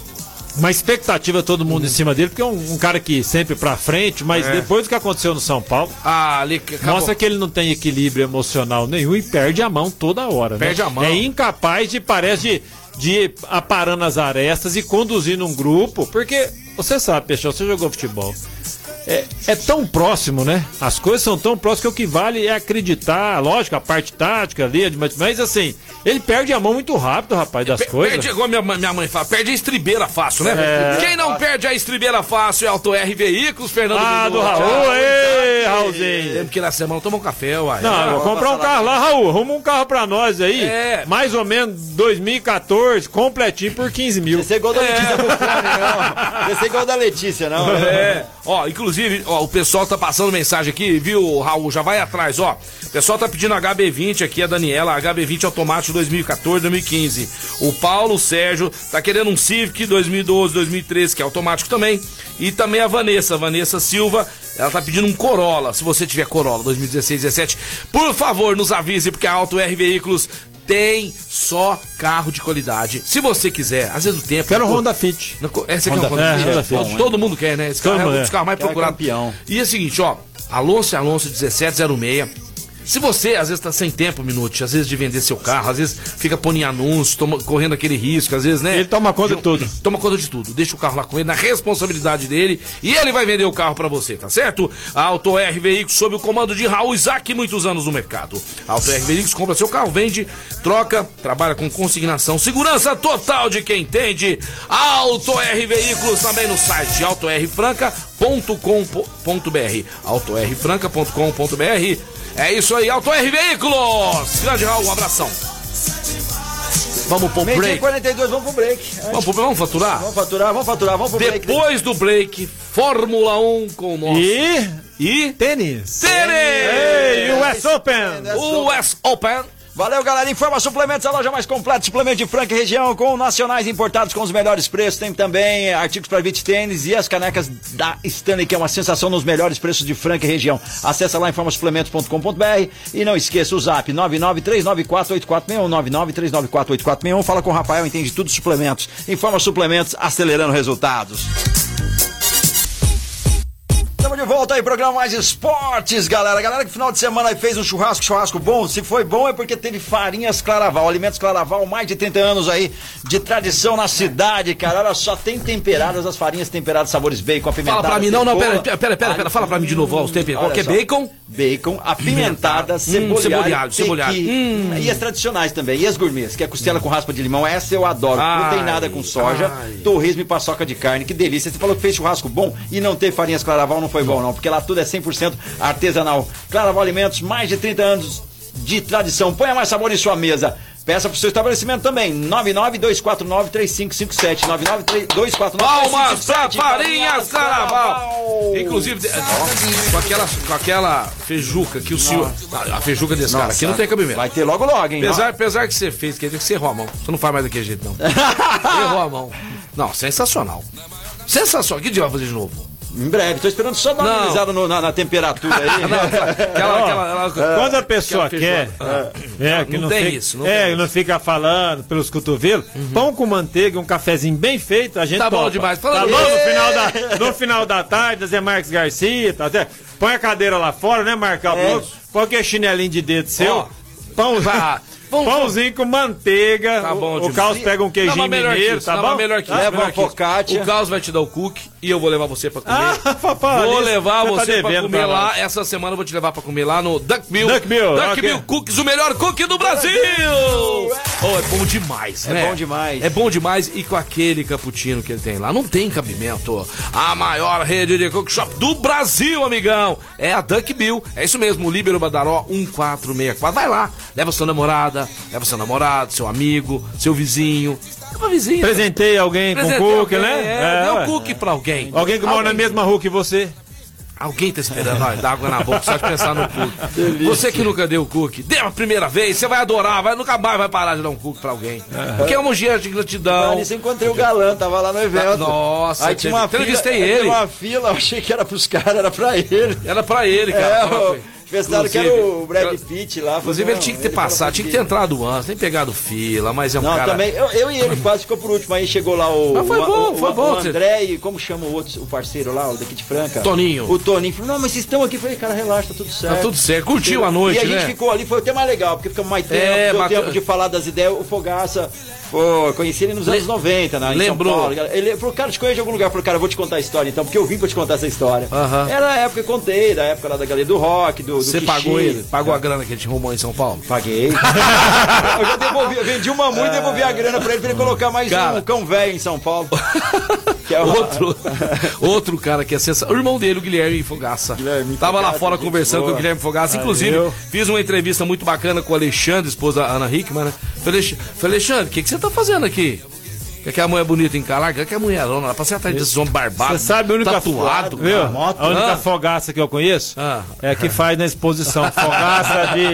uma expectativa todo mundo em cima dele, porque é um, um cara que sempre pra frente, mas É. depois do que aconteceu no São Paulo, Ah, ali mostra que ele não tem equilíbrio emocional nenhum e perde a mão toda hora. né? Perde a mão. É incapaz de, parece, de, de ir aparando as arestas e conduzindo um grupo, porque você sabe, Peixão, você jogou futebol. É, é tão próximo, né? As coisas são tão próximas que o que vale é acreditar, lógico, a parte tática ali, mas, mas assim, ele perde a mão muito rápido, rapaz, das coisas. Perde, igual minha, mãe- minha mãe fala, perde a estribeira fácil, né? É. Quem não perde a estribeira fácil é Auto R Veículos, Fernando Ah, do. Raul, ei, Raulzinho. Temos que na semana tomar um café, uai. Não, eu vou comprar um carro lá, Raul. Arruma um carro pra nós aí. É. Mais ou menos 2014, completinho por 15 mil. Esse é igual da Letícia Bufone, não. Esse é igual da Letícia, não. É, ó, inclusive inclusive, ó, o pessoal tá passando mensagem aqui, viu, Raul? Já vai atrás, ó. O pessoal tá pedindo HB20 aqui, a Daniela, HB20 automático 2014, 2015. O Paulo Sérgio tá querendo um Civic 2012, 2013, que é automático também. E também a Vanessa, Vanessa Silva, ela tá pedindo um Corolla. Se você tiver Corolla 2016, 17, por favor, nos avise, porque a Auto R Veículos tem só carro de qualidade. Se você quiser, às vezes o tempo. Quero Honda Fit. Não, É, você quer Honda- Honda é, Fit? Honda Todo- Fit. Todo mundo quer, né? Esse carro é um Todo, dos é. carros mais procurados. campeão. E é o seguinte, ó. Alonso e Alonso 1706. Se você, às vezes, tá sem tempo, Minute, às vezes de vender seu carro, às vezes fica pondo em anúncio, toma- correndo aquele risco, às vezes, né? Ele toma conta de tudo. Toma conta de tudo. Deixa o carro lá com ele, na responsabilidade dele, e ele vai vender o carro pra você, tá certo? A Auto R Veículos, sob o comando de Raul Isaac, muitos anos no mercado. A Auto R Veículos compra seu carro, vende, troca, trabalha com consignação, segurança total de quem entende. Auto R Veículos também no site autorfranca.com.br. autorfranca.com.br. É isso aí, Auto R Veículos. Grande Raul, um abração. Vamos pro Meio break. 42, vamos pro break. Vamos, pro- vamos faturar? Vamos faturar, vamos faturar, vamos pro break. Depois do break, Fórmula 1 com o nosso. E E. tênis. Tênis! Ei, US Open. US Open. Valeu, galera. Informa Suplementos, a loja mais completa suplemento de Franca região, com nacionais importados com os melhores preços. Tem também artigos para beach tênis e as canecas da Stanley, que é uma sensação nos melhores preços de Franca e região. Acesse lá informasuplementos.com.br e não esqueça o zap 993948461, 993948461. Fala com o Rafael, entende tudo suplementos. Informa Suplementos, acelerando resultados. Estamos de volta aí, programa Mais Esportes, galera. Galera que final de semana aí fez um churrasco, churrasco bom. Se foi bom é porque teve farinhas Claraval, alimentos Claraval, mais de 30 anos aí de tradição na cidade, cara. Olha só, tem temperadas, as farinhas temperadas, sabores bacon, Fala apimentadas. pra mim, não, não, pera, pera, pera, pera, fala pra mim de novo, ó, os temperos. Qual que é bacon? Bacon, apimentada, cebola, cebolhado, cebolhado. Hum. E as tradicionais também, e as gourmets, que é costela com raspa de limão, essa eu adoro. não tem nada com soja, torresmo e paçoca de carne, que delícia. Você falou que fez churrasco bom e não ter farinhas Claraval não foi bom não, porque lá tudo é 100% artesanal. Claraval Alimentos, mais de 30 anos de tradição. Ponha mais sabor em sua mesa. Peça pro seu estabelecimento também. 992493557. 992493557. Palmas pra Farinhas Carnaval! Inclusive, com aquela, com aquela feijuca que o senhor. A, a feijuca desse cara aqui não tem cabimento. Vai ter logo logo, hein? Apesar, apesar que você fez, quer dizer que você errou a mão. Você não faz mais daquele jeito, não. errou a mão. Não, sensacional. Sensacional. Que dia vai fazer de novo? Em breve, tô esperando só dar uma Não. analisada no- na, na temperatura aí. Aquela, aquela, aquela- Quando a pessoa quer, é, que Não não, tem fica, isso, não é, tem Uhum. não fica falando pelos cotovelos, pão com manteiga, um cafezinho bem feito, a gente Tá bom topa. demais. Tá Falando- bom? No final, da, no final da tarde, Zé Marques Garcia, tá até, põe a cadeira lá fora, né, Marcão? É. Põe aquele chinelinho de dedo seu, Ó, pão, Vamos- pãozinho com manteiga, Tá bom o, o. Carlos pega um queijinho mineiro, isso, tá bom? melhor que isso, Leva melhor uma que isso. focaccia. O Carlos vai te dar o cookie e eu vou levar você pra comer. Ah, papai, Vou levar você tá você pra comer pra lá. Essa semana eu vou te levar pra comer lá no Duck Mill. Duck Mill, Duck ok. Mill Cookies, o melhor cookie do Brasil. Oh, é bom demais, É né? bom demais. É bom demais e com aquele cappuccino que ele tem lá. Não tem cabimento. A maior rede de cookie shop do Brasil, amigão. É a Duck Mill. É isso mesmo, o Líbero Badaró 1464. Vai lá, leva sua namorada, leva seu namorado, seu amigo, seu vizinho. Leva vizinho. Presentei alguém com Presentei cookie, alguém, né? É, dê ué. um cookie pra alguém. Alguém que mora na mesma rua que você. Alguém tá esperando nós dar água na boca só de pensar no cookie. Você que nunca deu cookie, dê a primeira vez, você vai adorar, vai, nunca mais vai parar de dar um cookie pra alguém. Porque é um gesto de gratidão. Eu encontrei o galã, tava lá no evento. Nossa, aí tinha uma teve- fila, entrevistei tinha ele. uma fila, eu achei que era pros caras, era pra ele. Era pra ele, cara. É, pensaram que era o Brad Pitt lá. Inclusive, ele tinha que ter passado, tinha que ter entrado antes, nem pegado fila, mas é um Não, cara. também, eu, eu e ele quase ficou por último, aí chegou lá o, Mas foi bom, o, foi bom, o André e como chama o outro, o parceiro lá, o daqui de Franca? Toninho. O Toninho, falou, não, mas vocês estão aqui, eu falei, cara, relaxa, tá tudo certo. Tá tudo certo. Curtiu a noite, E a né? gente ficou ali, foi até mais legal, porque ficamos mais tempo, É, deu bateu- tempo de falar das ideias, o Fogaça, pô, conheci ele nos anos 90, né, em lembrou. Ele falou, cara, te conheço de algum lugar, eu falei, cara, eu vou te contar a história então, porque eu vim pra te contar essa história. Era a época que eu contei, da época lá da galeria do rock, do, Você pagou ele? Pagou a grana que ele te arrumou em São Paulo? Paguei. eu já devolvi, eu vendi uma muito e devolvi a grana pra ele pra ele colocar mais Cara. um cão velho em São Paulo. Que é Outro, outro cara que é sensacional. O irmão dele, o Guilherme Fogaça. Guilherme Tava lá fora conversando boa. com o Guilherme Fogaça. Inclusive, fiz uma entrevista muito bacana com o Alexandre, esposa da Ana Hickman. Né? Falei, Alexandre, o que, que você tá fazendo aqui? Quer que a mulher bonita encalar? Quer que a mulherona, ela passa atrás desses homens barbados. Você sabe a única tatuado, viu? cara. moto. A única Ah. fogaça que eu conheço Ah. é a que faz na exposição. Fogaça de.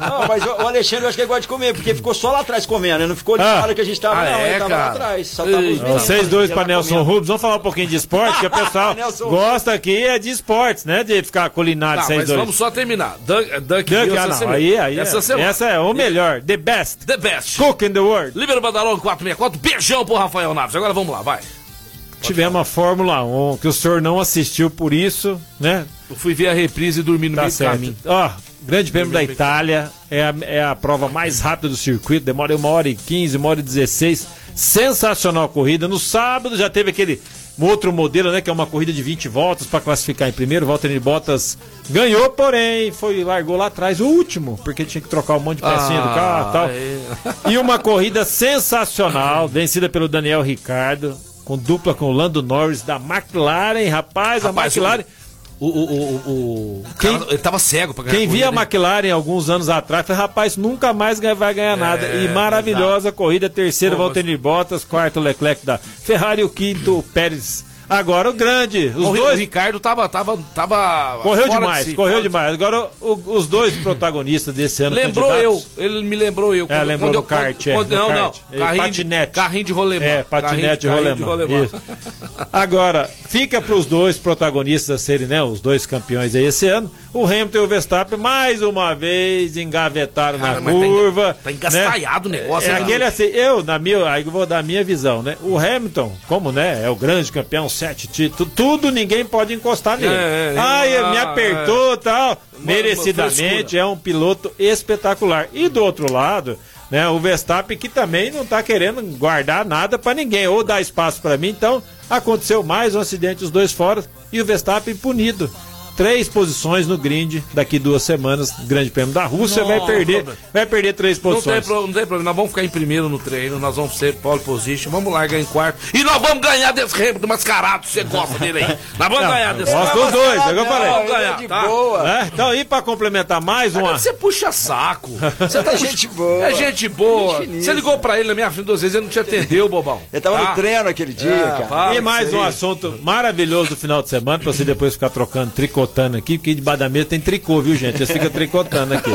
Não, mas o Alexandre eu acho que ele gosta de comer, porque ficou só lá atrás comendo, ele não ficou de Ah. hora que a gente tava, Ah, não, é, ele tava lá cara? atrás. Só tava os Vocês dois lá para Nelson. Rubens, vamos falar um pouquinho de esporte, que o pessoal gosta aqui é de esportes, né? De ficar culinário Tá, vocês dois. vamos só terminar. Dunk, Dunk, Dunk, Bill ah, essa não, semana. aí, aí, essa é, semana. essa é o melhor, the best The best. cook in the world. Líbero Badalão 464. Beijão pro Rafael Naves. Agora vamos lá, vai. Tivemos a Fórmula 1, que o senhor não assistiu por isso, né? Eu fui ver a reprise e dormi no Tá meio do caminho. Ó, Grande Prêmio da Itália é a, é a prova mais rápida do circuito, demora uma hora e 15, uma hora e 16. Sensacional corrida. No sábado já teve aquele outro modelo, né? Que é uma corrida de 20 voltas para classificar em primeiro. Valtteri Bottas ganhou, porém, foi largou lá atrás o último, porque tinha que trocar um monte de pecinha do carro e tal. é. E uma corrida sensacional, vencida pelo Daniel Ricardo, com dupla com o Lando Norris da McLaren, rapaz, a Rapaz, McLaren. O, o, o, o, o Quem- cara, ele tava cego pra ganhar Quem via a corrida, hein? McLaren alguns anos atrás, falou, rapaz, nunca mais vai ganhar nada. E maravilhosa corrida, terceiro Pô, Valtteri Bottas, quarto Leclerc da Ferrari, o quinto Pérez. Agora o grande, os O, Ri- o dois Ricardo tava, tava, tava correu fora de demais, si, correu demais. Agora o- os dois protagonistas desse ano Lembrou eu, candidatos, ele me lembrou eu. É, lembrou eu- do kart, é, quando- do não, kart. não. Carrinho patinete. De, carrinho de rolemã. É, patinete Carrinho- de rolemã. Agora, fica para os dois protagonistas serem, né, os dois campeões aí esse ano. O Hamilton e o Verstappen, mais uma vez, engavetaram Cara, na tá curva. tá engastalhado o negócio, É, né? aquele assim, eu, na minha, aí eu vou dar a minha visão, né? O Hamilton, como, né, é o grande campeão, sete títulos, tudo ninguém pode encostar nele. É, é, Ai, é, me é. apertou e tal. Merecidamente, é um piloto espetacular. E do outro lado, né, o Verstappen que também não tá querendo guardar nada para ninguém, ou dar espaço para mim. Então, aconteceu mais um acidente, os dois fora, e o Verstappen punido. Três posições no grid daqui duas semanas, Grande Prêmio da Rússia, vai perder, vai perder três Não tem, posições. pro- não tem problema, nós vamos ficar em primeiro no treino, nós vamos ser pole position, vamos largar em quarto. E nós vamos ganhar desse Hamilton mascarado, você gosta dele aí. Nós vamos ganhar desse Gosto dos dois, é o que eu falei. Vamos é ganhar, de tá? boa. Né? Então, e para complementar mais uma. Você puxa saco. Você tá É gente boa. É gente boa. Gente Você ligou pra ele na minha frente duas vezes, ele não te atendeu, bobão. Ele tava Tá? no treino aquele dia, É, cara. fala E mais um assunto maravilhoso do final de semana, pra você depois ficar trocando, tricotando aqui, porque debaixo da mesa tem tricô, viu, gente? Eles ficam tricotando aqui.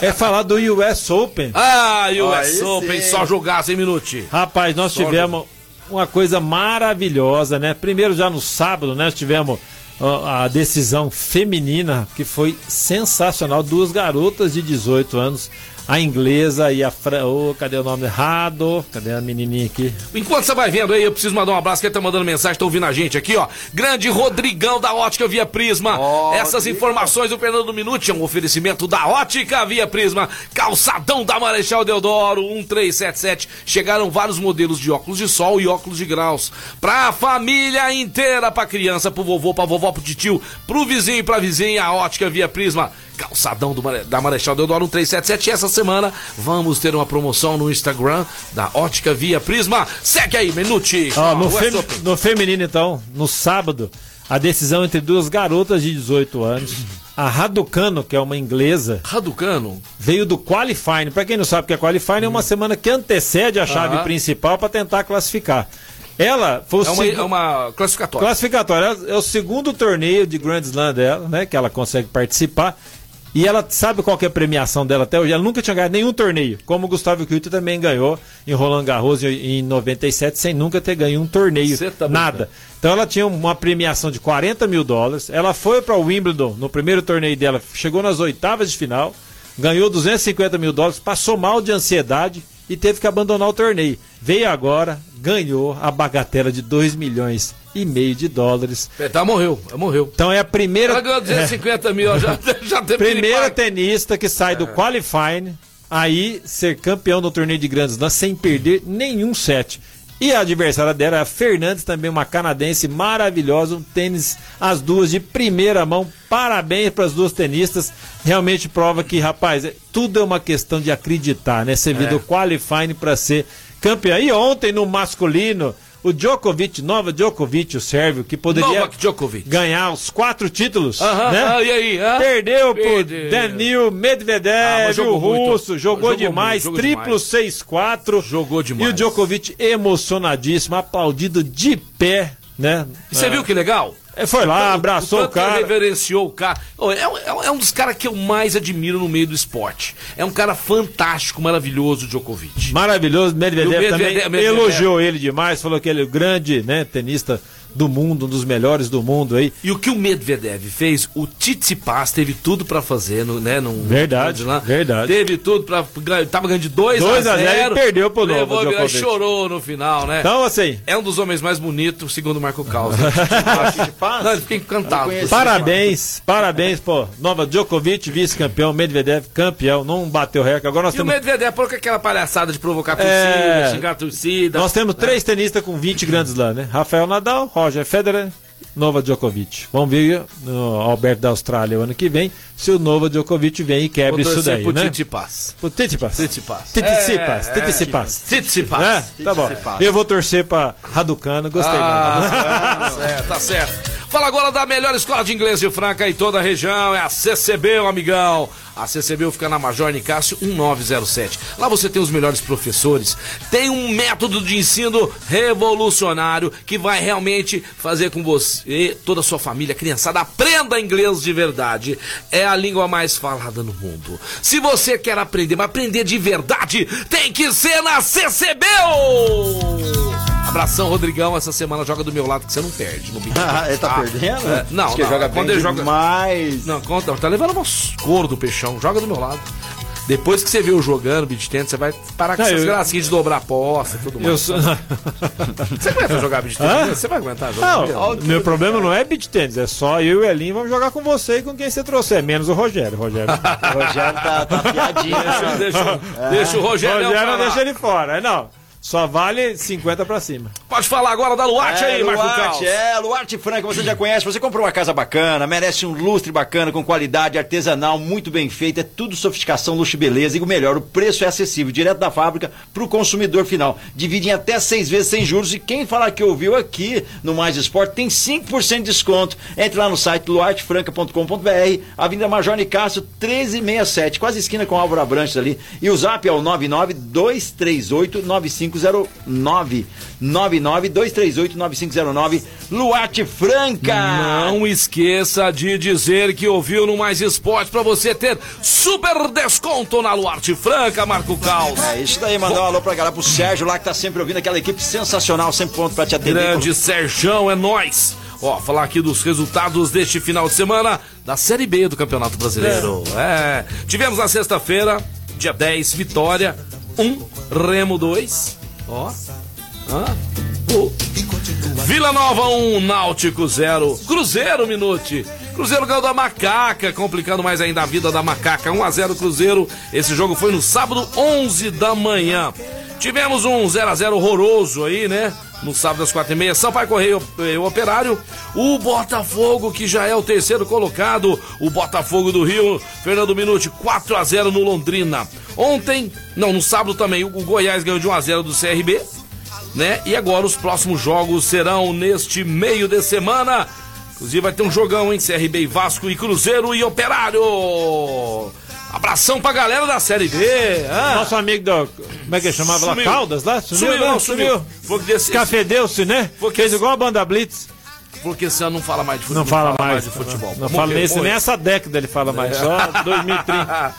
É falar do US Open. Ah, US Open, sim. só jogar sem minutinho. Rapaz, nós tivemos uma coisa maravilhosa, né? Primeiro, já no sábado, né? Nós tivemos a decisão feminina, que foi sensacional. Duas garotas de 18 anos, a inglesa e a. Fra... Ô, cadê o nome errado? Cadê a menininha aqui? Enquanto você vai vendo aí, eu preciso mandar um abraço, que ele tá mandando mensagem, tá ouvindo a gente aqui, ó. Grande Rodrigão da Ótica Via Prisma. Essas informações do Fernando Minuti é um oferecimento da Ótica Via Prisma. Calçadão da Marechal Deodoro, 1377. Chegaram vários modelos de óculos de sol e óculos de graus. Pra família inteira, pra criança, pro vovô, pra vovó, pro tio, pro vizinho e pra vizinha, a Ótica Via Prisma. Calçadão do da Marechal Deodoro 1377. E essa semana vamos ter uma promoção no Instagram da Ótica Via Prisma. Segue aí, Minuti. Ó, no, fem- no feminino, então, no sábado, a decisão entre duas garotas de 18 anos. A Raducano, que é uma inglesa, Raducano. veio do qualifying. Para quem não sabe o que é qualifying, é uma semana que antecede a chave Aham. principal para tentar classificar. Ela foi o É uma, segu- é uma classificatória. classificatória. É o segundo torneio de Grand Slam dela, né? Que ela consegue participar. E ela sabe qual que é a premiação dela até hoje? Ela nunca tinha ganhado nenhum torneio. Como o Gustavo Kilter também ganhou em Roland Garros em, em 97, sem nunca ter ganho um torneio. Tá nada. Então ela tinha uma premiação de 40 mil dólares. Ela foi para o Wimbledon no primeiro torneio dela, chegou nas oitavas de final, ganhou 250 mil dólares, passou mal de ansiedade e teve que abandonar o torneio. Veio agora, ganhou a bagatela de 2 milhões e meio de dólares. É, Tá, morreu. Ela morreu. Então é a primeira. Ela ganhou 250 mil, já, já teve Primeira tenista que sai É. do qualifying, aí ser campeão no torneio de grandes Slam sem perder nenhum set. E a adversária dela é a Fernandes, também uma canadense maravilhosa, um tênis, as duas de primeira mão. Parabéns para as duas tenistas. Realmente prova que, rapaz, é- tudo é uma questão de acreditar, né? Você É. do qualifying para ser campeã. E ontem no masculino, O Djokovic, Nova Djokovic, o sérvio, que poderia ganhar os quatro títulos, Aham, né? ah, e aí? hã? Perdeu pro Danil Ah, Medvedev, mas o muito. russo, jogou, Jogou demais, muito, jogou triplo demais. 6-4. Jogou demais. E o Djokovic emocionadíssimo, aplaudido de pé, né? E você viu que legal? É, Foi lá, abraçou o, tanto que ele cara. reverenciou o cara. É, um- é um- é um dos caras que eu mais admiro no meio do esporte. É um cara fantástico, maravilhoso, o Djokovic. Maravilhoso, Medvedev, o Medvedev- também Medvedev. elogiou ele demais, falou que ele é o grande né, tenista do mundo, um dos melhores do mundo aí. E o que o Medvedev fez, o Tsitsipas teve tudo pra fazer, no, né? Num, Verdade, lá. verdade. Teve tudo pra... ganhar- Tava ganhando de 2 2 a a 0 0 e perdeu pro virou, Djokovic. chorou no final, né? Então, assim, É um dos homens mais bonitos, segundo o Marco Caos. Não, ele fica encantado. parabéns, parabéns, pô. Nova Djokovic, vice-campeão, Medvedev, campeão, não bateu recorde. Agora nós E o temos, Medvedev falou com aquela palhaçada de provocar a torcida, É. xingar a torcida. nós temos três tenistas com 20 grandes lá, né? Rafael Nadal, Roger Federer, Nova Djokovic. Vamos ver no Alberto da Austrália o ano que vem se o Nova Djokovic vem e quebra isso daí, né? Tsitsipas. Pro Tsitsipas. Tsitsipas. Tsitsipas, É, Tsitsipas. Tsitsipas. Né? Tá bom. Eu vou torcer pra Raducano, gostei. Ah, tá certo, tá certo. Fala agora da melhor escola de inglês de Franca e toda a região, é a CCB, meu amigão. A CCB fica na Major Nicásio 1907. Lá você tem os melhores professores, tem um método de ensino revolucionário que vai realmente fazer com você, toda a sua família, criançada, aprenda inglês de verdade. É a língua mais falada no mundo. Se você quer aprender, mas aprender de verdade, tem que ser na CCB! Abração, Rodrigão. Essa semana joga do meu lado que você não perde. No. Ah, ele tá Ah, perdendo? é, não, não, joga quando ele joga- demais. Não, conta, tá levando uma cor do peixão. Joga do meu lado. Depois que você viu jogando beat tennis, você vai parar com Não, essas eu- gracinhas de dobrar a poça e tudo mais. Eu sou... Você aguenta jogar beat tennis? Você vai aguentar jogar? Não, meu problema não é beat tênis, é só eu e o Elinho vamos jogar com você e com quem você trouxer, menos o Rogério. Rogério, O Rogério tá, tá piadinha. Deixa, deixa, deixa o Rogério. Rogério não falar. deixa ele fora. É, não, só vale 50 pra cima. Pode falar agora da Luarte É, aí, Marco Caos. Luarte, é, Luarte Franca, você já conhece, você comprou uma casa bacana, merece um lustre bacana, com qualidade artesanal, muito bem feita, é tudo sofisticação, luxo e beleza, e o melhor, o preço é acessível, direto da fábrica pro consumidor final. Divide em até seis vezes sem juros, e quem falar que ouviu aqui no Mais Esporte tem 5% de desconto. Entre lá no site luartefranca.com.br, Avenida Major Nicásio, 1367, quase esquina com Álvaro Abrantes ali, e o zap é o 992389509. 992389509, Luarte Franca. Não esqueça de dizer que ouviu no Mais Esporte pra você ter super desconto na Luarte Franca, Marco Caos. É isso daí, mandar um alô pra galera, pro Sérgio lá que tá sempre ouvindo, aquela equipe sensacional, sempre pronto pra te atender. Grande Serjão, é nós. Ó, falar aqui dos resultados deste final de semana da Série B do Campeonato Brasileiro. É. Tivemos na sexta-feira, dia 10, Vitória 1, Remo 2. Ó. Hã? O Vila Nova 1, Náutico 0. Cruzeiro, Minute. Cruzeiro ganhou da Macaca, complicando mais ainda a vida da Macaca. 1 a 0 Cruzeiro. Esse jogo foi no sábado, 11 da manhã. Tivemos um 0 a 0 horroroso aí, né? No sábado às quatro e meia, Sampaio Correio e o Operário. O Botafogo, que já é o terceiro colocado. O Botafogo do Rio, Fernando Minuti, 4 a 0 no Londrina. Ontem, não, no sábado também, o Goiás ganhou de 1 a 0 do CRB né? E agora os próximos jogos serão neste meio de semana. Inclusive vai ter um jogão, hein? CRB e Vasco e Cruzeiro e Operário. Abração pra galera da Série B. ah. Nosso amigo do. Como é que ele chamava lá? Sumiu. Caldas lá? Sumiu, Sumiu, né? não, sumiu. Que desse- Cafedeu-se, né? Porque- Fez igual a banda Blitz. Porque esse ano não fala mais de futebol. Não fala mais. de futebol. Não, não fala nesse, nem essa década ele fala mais. Só 2030.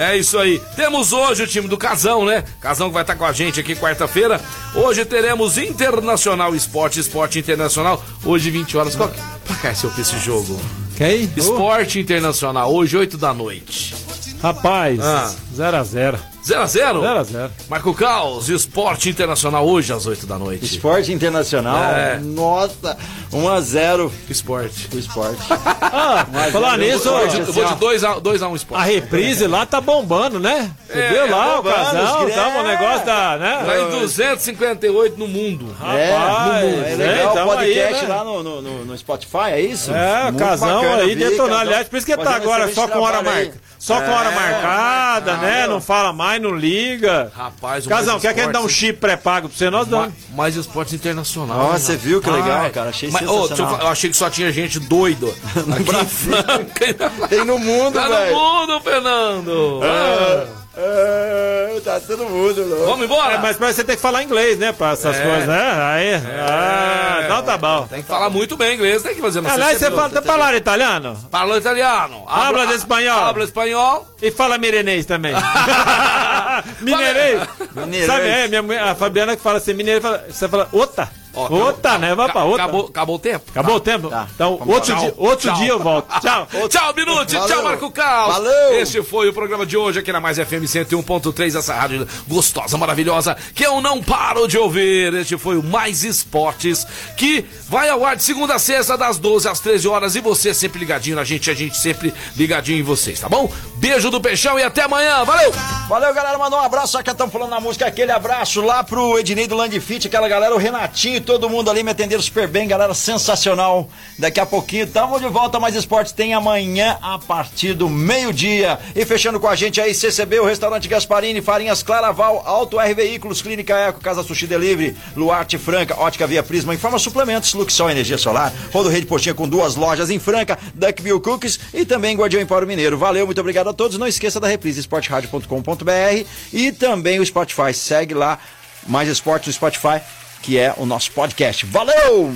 É isso aí. Temos hoje o time do Casão, né? Casão que vai estar com a gente aqui quarta-feira. Hoje teremos Internacional Esporte, Esporte Internacional. Hoje, 20 horas. Qual que pra cá seu esse jogo? Quem? Esporte Internacional, hoje, 8 da noite. Rapaz, Ah. 0x0. 0x0? 0x0. Marco Caos, Esporte Internacional, hoje às 8 da noite. Esporte Internacional, É. nossa, 1x0 Esporte. o esporte. Ah, falar nisso, Eu vou Esporte, de- vou de assim, 2x1 dois a um a Esporte. reprise lá tá bombando, né? Você É, viu é lá o bombando, casal? os Tava um gre- negócio da. Tá Né? em 258 no mundo. É, Rapaz, é legal, é, o então, podcast aí, né? lá no, no, no- no Spotify, é isso? É, Muito casão bacana, aí detonando. casão Aliás, por isso que ele tá agora só com hora marca. Só com hora É, marcada, ah, né? Não fala mais, não liga. Rapaz, o Casão, quer que a gente dá um Esportes- chip pré-pago pra você? Nós damos. Mais esporte internacional. Nossa, né, você viu que legal, Ai, cara? Achei mas, ô, deixa eu sensacional. falar, eu achei que só tinha gente doida. Aqui em Franca. Tem no mundo, Tá velho. no mundo, Fernando. Ah, É, tá todo mundo, louco. Vamos embora? É, mas pra você tem que falar inglês, né? Pra essas É. coisas, né? Aí. Ah, então tá bom. Tem que falar muito bem inglês, tem que fazer uma Aliás, você fala, tá falando italiano? Fala italiano. Habla de espanhol. Habla espanhol. E fala mirenês também. mineirês. Mineirês. Sabe, é, minha mulher, a Fabiana que fala assim, mineiro, fala- você fala, ota. Ó, Ota, né? Vai pra outra. Acabou, acabou o tempo? Acabou o tempo? Tá. Então, Vamos outro, dia, outro Tchau. dia eu volto. Tchau. Tchau. Valeu. Tchau, Marco Caos. Valeu. Este foi o programa de hoje aqui na Mais FM 101.3, essa rádio gostosa, maravilhosa, que eu não paro de ouvir. Este foi o Mais Esportes, que vai ao ar de segunda a sexta, das 12 às 13 horas. E você sempre ligadinho na gente, a gente sempre ligadinho em vocês, tá bom? Beijo do Peixão e até amanhã. Valeu! Valeu, galera. Mandou um abraço. Só que estamos falando na música. Aquele abraço lá pro Ednei do Landfit, aquela galera, o Renatinho, todo mundo ali me atenderam super bem, galera. Sensacional. Daqui a pouquinho tamo de volta. Mais esportes tem amanhã a partir do meio-dia. E fechando com a gente aí, CCB, o restaurante Gasparini, Farinhas Claraval, Auto R Veículos, Clínica Eco, Casa Sushi Delivery, Luarte Franca, Ótica Via Prisma, Informa Suplementos, Luxol Energia Solar, Rodo Rede Postinha com duas lojas em Franca, Duckville Cookies e também Guardião Empório Mineiro. Valeu, muito obrigado a todos. Não esqueça da reprise esportradio.com.br e também o Spotify. Segue lá, Mais Esporte no Spotify, que é o nosso podcast. Valeu!